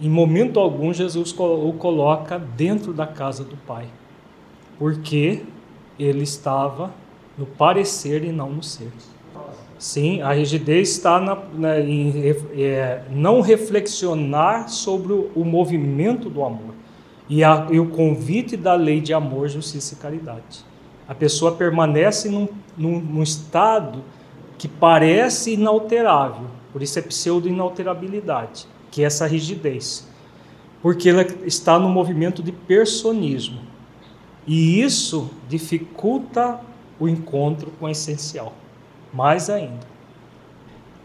em momento algum, Jesus o coloca dentro da casa do Pai, porque ele estava no parecer e não no ser. Sim, a rigidez está na, na, em é, não reflexionar sobre o, o, movimento do amor e, a, e, o convite da lei de amor, justiça e caridade. A pessoa permanece num, num, num estado que parece inalterável, por isso é pseudo-inalterabilidade, que é essa rigidez. Porque ela está no movimento de personismo. E isso dificulta o encontro com o essencial, mais ainda.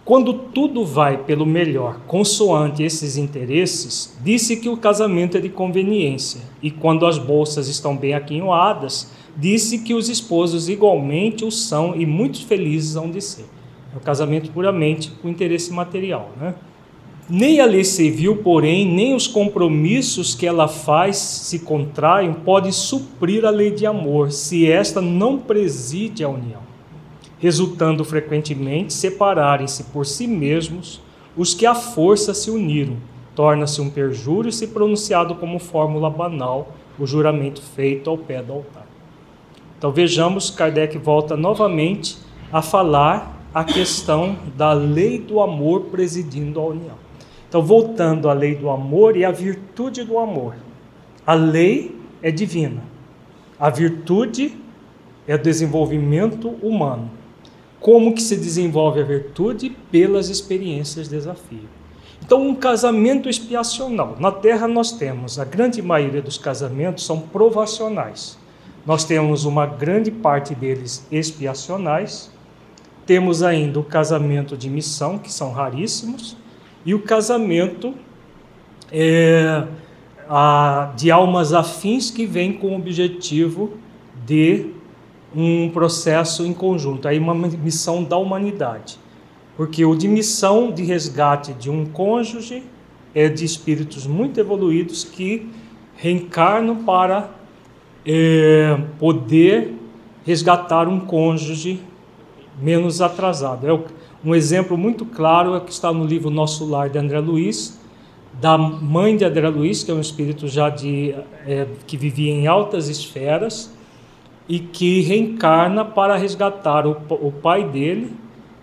Quando tudo vai pelo melhor, consoante esses interesses, disse que o casamento é de conveniência, e quando as bolsas estão bem aquinhoadas, disse que os esposos igualmente o são e muito felizes hão de ser. É o casamento puramente com interesse material, né? Nem a lei civil, porém, nem os compromissos que ela faz se contraem podem suprir a lei de amor, se esta não preside a união, resultando frequentemente separarem-se por si mesmos os que à força se uniram. Torna-se um perjúrio se pronunciado como fórmula banal o juramento feito ao pé do altar. Então vejamos, Kardec volta novamente a falar a questão da lei do amor presidindo a união. Então, voltando à lei do amor e à virtude do amor. A lei é divina, a virtude é desenvolvimento humano. Como que se desenvolve a virtude? Pelas experiências de desafio. Então, um casamento expiacional. Na Terra nós temos, a grande maioria dos casamentos são provacionais. Nós temos uma grande parte deles expiacionais. Temos ainda o casamento de missão, que são raríssimos e o casamento é, a, de almas afins que vem com o objetivo de um processo em conjunto, aí uma missão da humanidade. Porque o de missão de resgate de um cônjuge é de espíritos muito evoluídos que reencarnam para é, poder resgatar um cônjuge menos atrasado. É um exemplo muito claro é que está no livro Nosso Lar de André Luiz, da mãe de André Luiz, que é um espírito já de é, que vivia em altas esferas e que reencarna para resgatar o, o pai dele,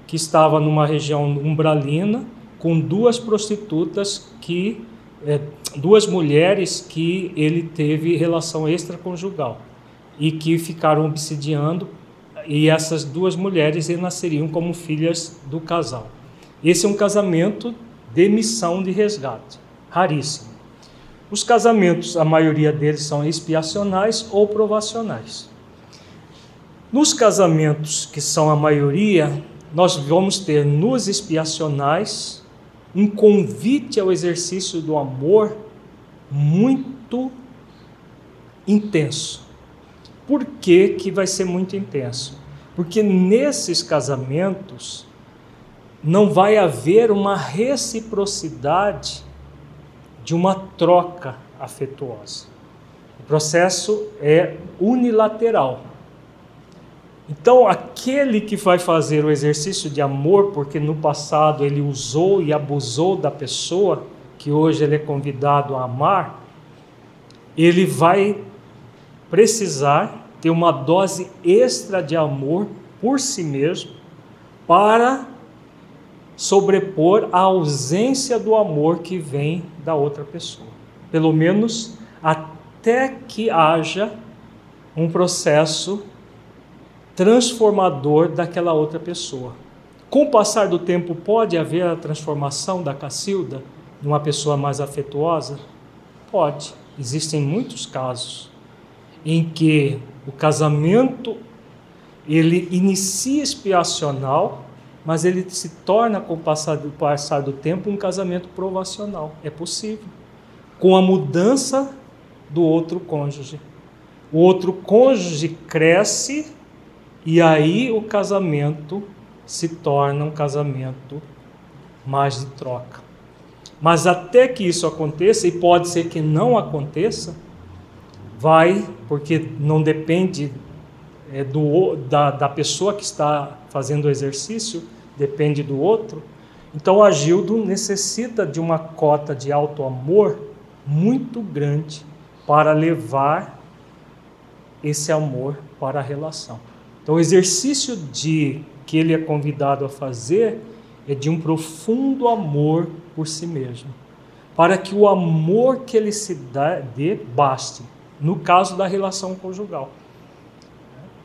que estava numa região umbralina, com duas prostitutas que é, duas mulheres que ele teve relação extraconjugal e que ficaram obsidiando e essas duas mulheres nasceriam como filhas do casal. Esse é um casamento de missão de resgate, raríssimo. Os casamentos, a maioria deles são expiacionais ou provacionais. Nos casamentos que são a maioria, nós vamos ter nos expiacionais um convite ao exercício do amor muito intenso. Por que, que vai ser muito intenso? Porque nesses casamentos não vai haver uma reciprocidade de uma troca afetuosa. O processo é unilateral. Então, aquele que vai fazer o exercício de amor, porque no passado ele usou e abusou da pessoa, que hoje ele é convidado a amar, ele vai precisar ter uma dose extra de amor por si mesmo para sobrepor a ausência do amor que vem da outra pessoa. Pelo menos até que haja um processo transformador daquela outra pessoa. Com o passar do tempo, pode haver a transformação da Cacilda numa pessoa mais afetuosa? Pode. Existem muitos casos em que o casamento ele inicia expiacional, mas ele se torna com o passar do, passar do tempo um casamento provacional. É possível. Com a mudança do outro cônjuge. O outro cônjuge cresce e aí o casamento se torna um casamento mais de troca. Mas até que isso aconteça, e pode ser que não aconteça, vai, porque não depende é, do, da, da pessoa que está fazendo o exercício, depende do outro. Então, Agildo necessita de uma cota de alto amor muito grande para levar esse amor para a relação. Então, o exercício de que ele é convidado a fazer é de um profundo amor por si mesmo, para que o amor que ele se dê baste no caso da relação conjugal.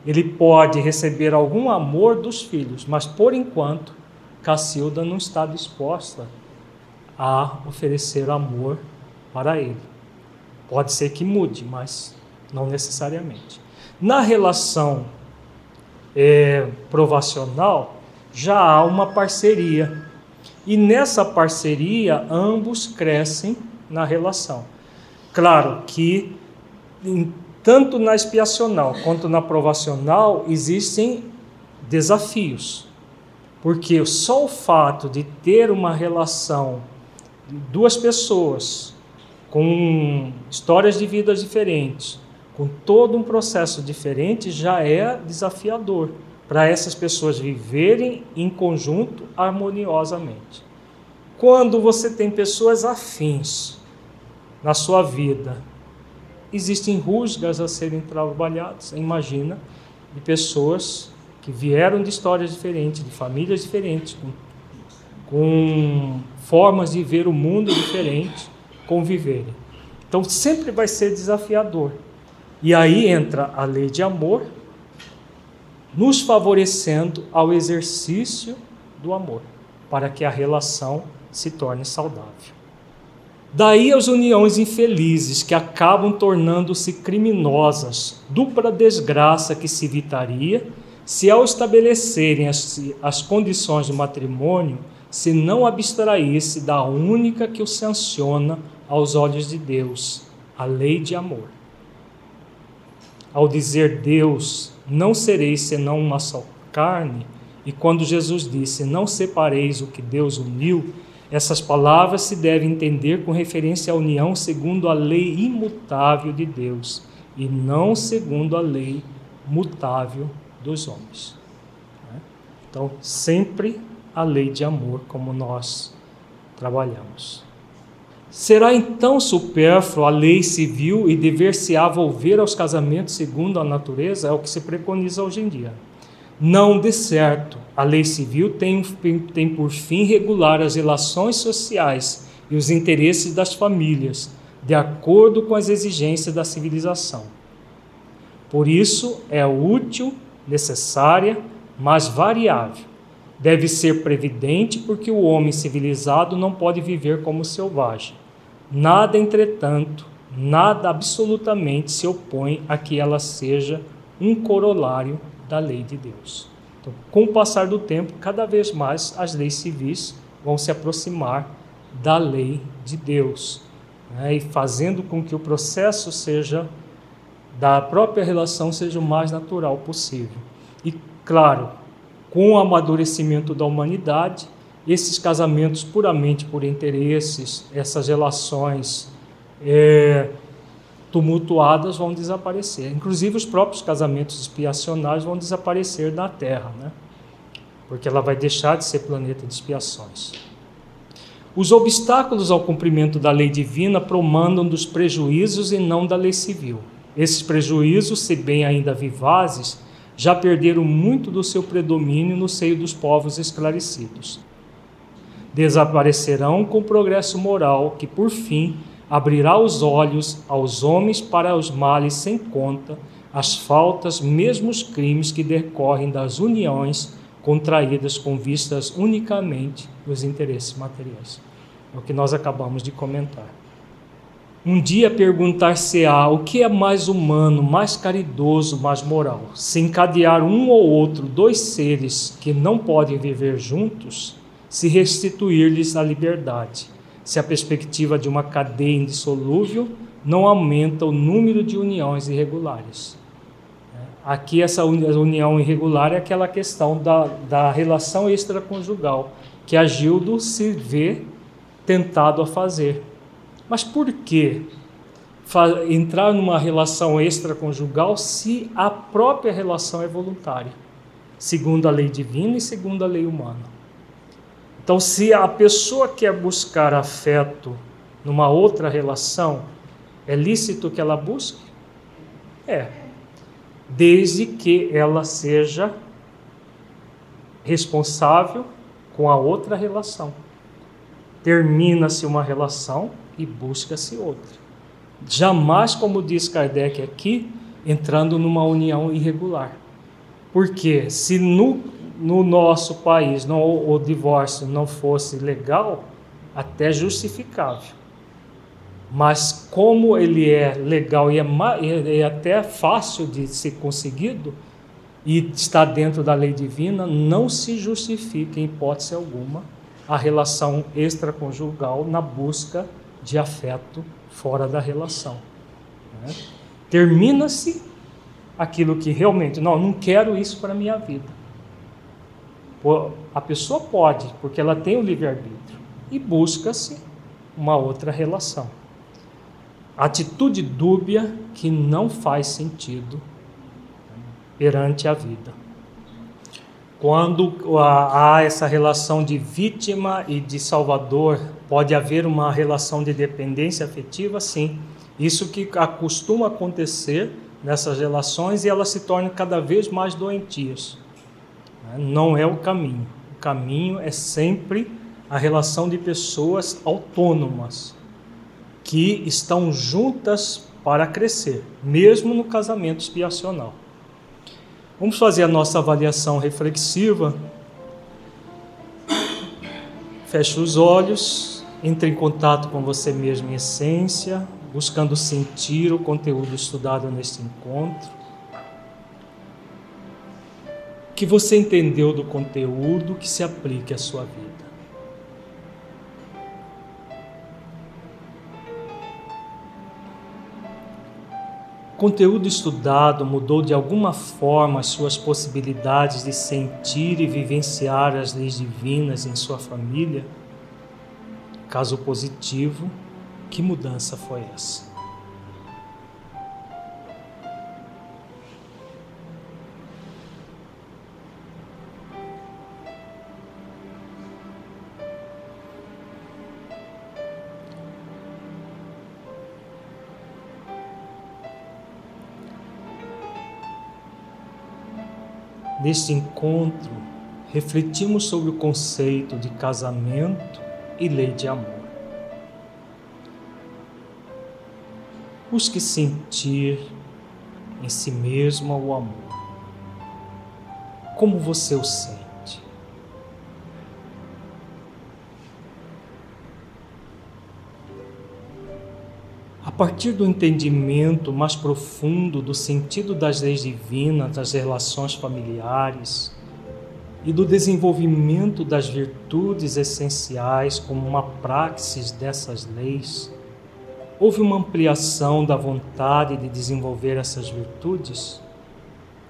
ele pode receber algum amor dos filhos, mas por enquanto Cacilda não está disposta a oferecer amor para ele. Pode ser que mude, mas não necessariamente. Na relação é, provacional, já há uma parceria. E nessa parceria, ambos crescem na relação. Claro que, em, tanto na expiacional quanto na provacional, existem desafios. Porque só o fato de ter uma relação de duas pessoas com histórias de vidas diferentes, com todo um processo diferente, já é desafiador para essas pessoas viverem em conjunto harmoniosamente. Quando você tem pessoas afins na sua vida, existem rusgas a serem trabalhadas. Imagina de pessoas que vieram de histórias diferentes, de famílias diferentes, com, com formas de ver o mundo diferentes conviverem. Então sempre vai ser desafiador. E aí entra a lei de amor, nos favorecendo ao exercício do amor, para que a relação se torne saudável. Daí as uniões infelizes que acabam tornando-se criminosas, dupla desgraça que se evitaria se, ao estabelecerem as, as condições do matrimônio, se não abstraísse da única que o sanciona aos olhos de Deus, a lei de amor. Ao dizer Deus, não sereis senão uma só carne, e quando Jesus disse, não separeis o que Deus uniu, essas palavras se devem entender com referência à união segundo a lei imutável de Deus e não segundo a lei mutável dos homens. Então, sempre a lei de amor, como nós trabalhamos. Será então supérflua a lei civil e dever-se-á volver aos casamentos segundo a natureza? É o que se preconiza hoje em dia. Não, de certo, a lei civil tem, tem por fim regular as relações sociais e os interesses das famílias, de acordo com as exigências da civilização. Por isso, é útil, necessária, mas variável. Deve ser previdente, porque o homem civilizado não pode viver como selvagem. Nada, entretanto, nada absolutamente se opõe a que ela seja um corolário da lei de Deus. Então, com o passar do tempo, cada vez mais as leis civis vão se aproximar da lei de Deus, né? e fazendo com que o processo seja da própria relação seja o mais natural possível. E claro, com o amadurecimento da humanidade, esses casamentos puramente por interesses, essas relações é, tumultuadas vão desaparecer. Inclusive os próprios casamentos expiacionais vão desaparecer da Terra, né? porque ela vai deixar de ser planeta de expiações. Os obstáculos ao cumprimento da lei divina promandam dos prejuízos e não da lei civil. Esses prejuízos, se bem ainda vivazes, já perderam muito do seu predomínio no seio dos povos esclarecidos. Desaparecerão com o progresso moral que, por fim, abrirá os olhos aos homens para os males sem conta, as faltas, mesmo os crimes que decorrem das uniões contraídas com vistas unicamente os interesses materiais. É o que nós acabamos de comentar. Um dia perguntar-se-á o que é mais humano, mais caridoso, mais moral: se encadear um ou outro dois seres que não podem viver juntos, se restituir-lhes a liberdade se a perspectiva de uma cadeia indissolúvel não aumenta o número de uniões irregulares. Aqui, essa união irregular é aquela questão da, da relação extraconjugal, que a Gildo se vê tentado a fazer. Mas por que entrar numa relação extraconjugal se a própria relação é voluntária, segundo a lei divina e segundo a lei humana? Então, se a pessoa quer buscar afeto numa outra relação, é lícito que ela busque? É. Desde que ela seja responsável com a outra relação. Termina-se uma relação e busca-se outra. Jamais, como diz Kardec aqui, entrando numa união irregular. Porque se no, no nosso país não, o divórcio não fosse legal, até justificável. Mas como ele é legal e é, é, é até fácil de ser conseguido e está dentro da lei divina, não se justifica em hipótese alguma a relação extraconjugal na busca de afeto fora da relação. Né? Termina-se aquilo que realmente, não, não quero isso para a minha vida. A pessoa pode, porque ela tem o livre-arbítrio, e busca-se uma outra relação. Atitude dúbia que não faz sentido perante a vida. Quando há essa relação de vítima e de salvador, pode haver uma relação de dependência afetiva, sim. Isso que acostuma acontecer nessas relações e elas se tornam cada vez mais doentias. Não é o caminho. O caminho é sempre a relação de pessoas autônomas que estão juntas para crescer, mesmo no casamento expiacional. Vamos fazer a nossa avaliação reflexiva. Feche os olhos, entre em contato com você mesmo em essência, buscando sentir o conteúdo estudado neste encontro. Que você entendeu do conteúdo que se aplique à sua vida. O conteúdo estudado mudou de alguma forma as suas possibilidades de sentir e vivenciar as leis divinas em sua família? Caso positivo, que mudança foi essa? Neste encontro, refletimos sobre o conceito de casamento e lei de amor. Busque sentir em si mesmo o amor. Como você o sente? partir do entendimento mais profundo do sentido das leis divinas, das relações familiares e do desenvolvimento das virtudes essenciais como uma praxis dessas leis, houve uma ampliação da vontade de desenvolver essas virtudes?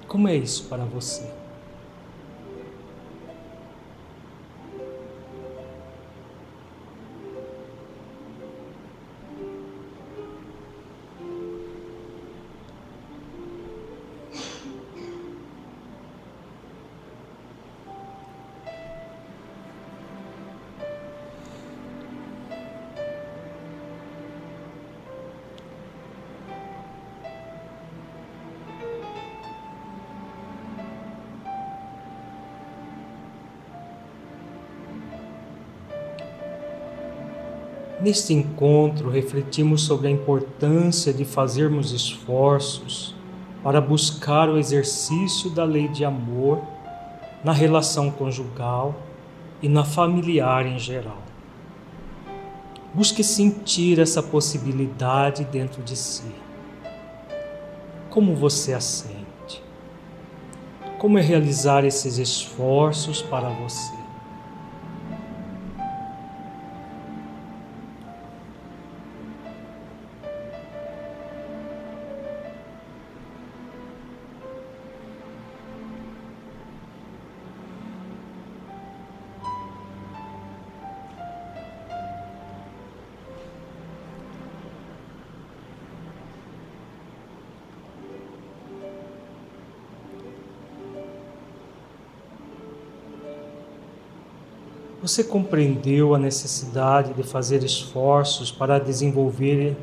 Como é isso para você? Neste encontro, refletimos sobre a importância de fazermos esforços para buscar o exercício da lei de amor na relação conjugal e na familiar em geral. Busque sentir essa possibilidade dentro de si. Como você a sente? Como é realizar esses esforços para você? Você compreendeu a necessidade de fazer esforços para desenvolver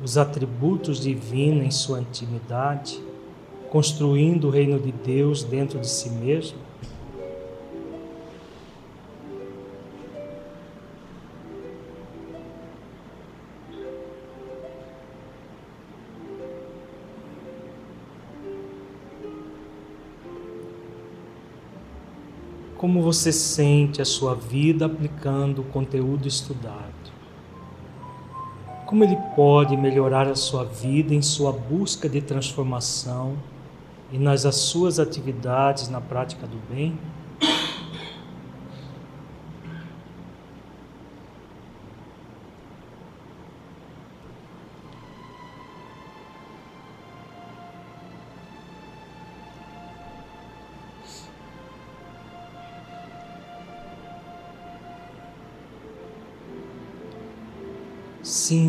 os atributos divinos em sua intimidade, construindo o reino de Deus dentro de si mesmo? Como você sente a sua vida aplicando o conteúdo estudado? Como ele pode melhorar a sua vida em sua busca de transformação e nas suas atividades na prática do bem?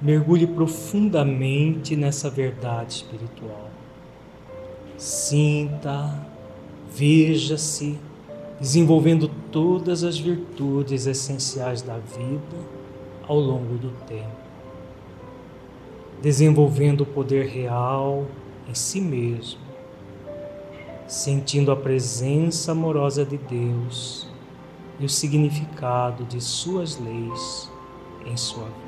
mergulhe profundamente nessa verdade espiritual. Sinta, veja-se desenvolvendo todas as virtudes essenciais da vida ao longo do tempo, desenvolvendo o poder real em si mesmo, sentindo a presença amorosa de Deus e o significado de suas leis em sua vida.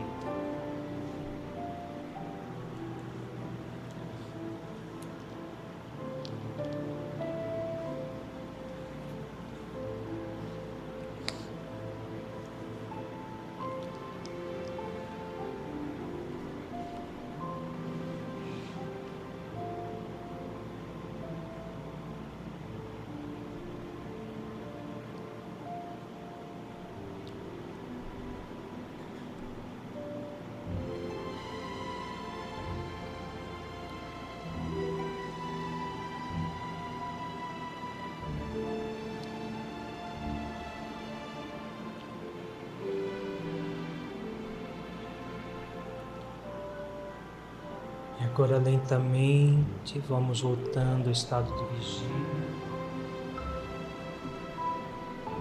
Agora lentamente vamos voltando ao estado de vigília,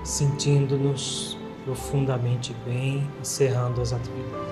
sentindo-nos profundamente bem, encerrando as atividades.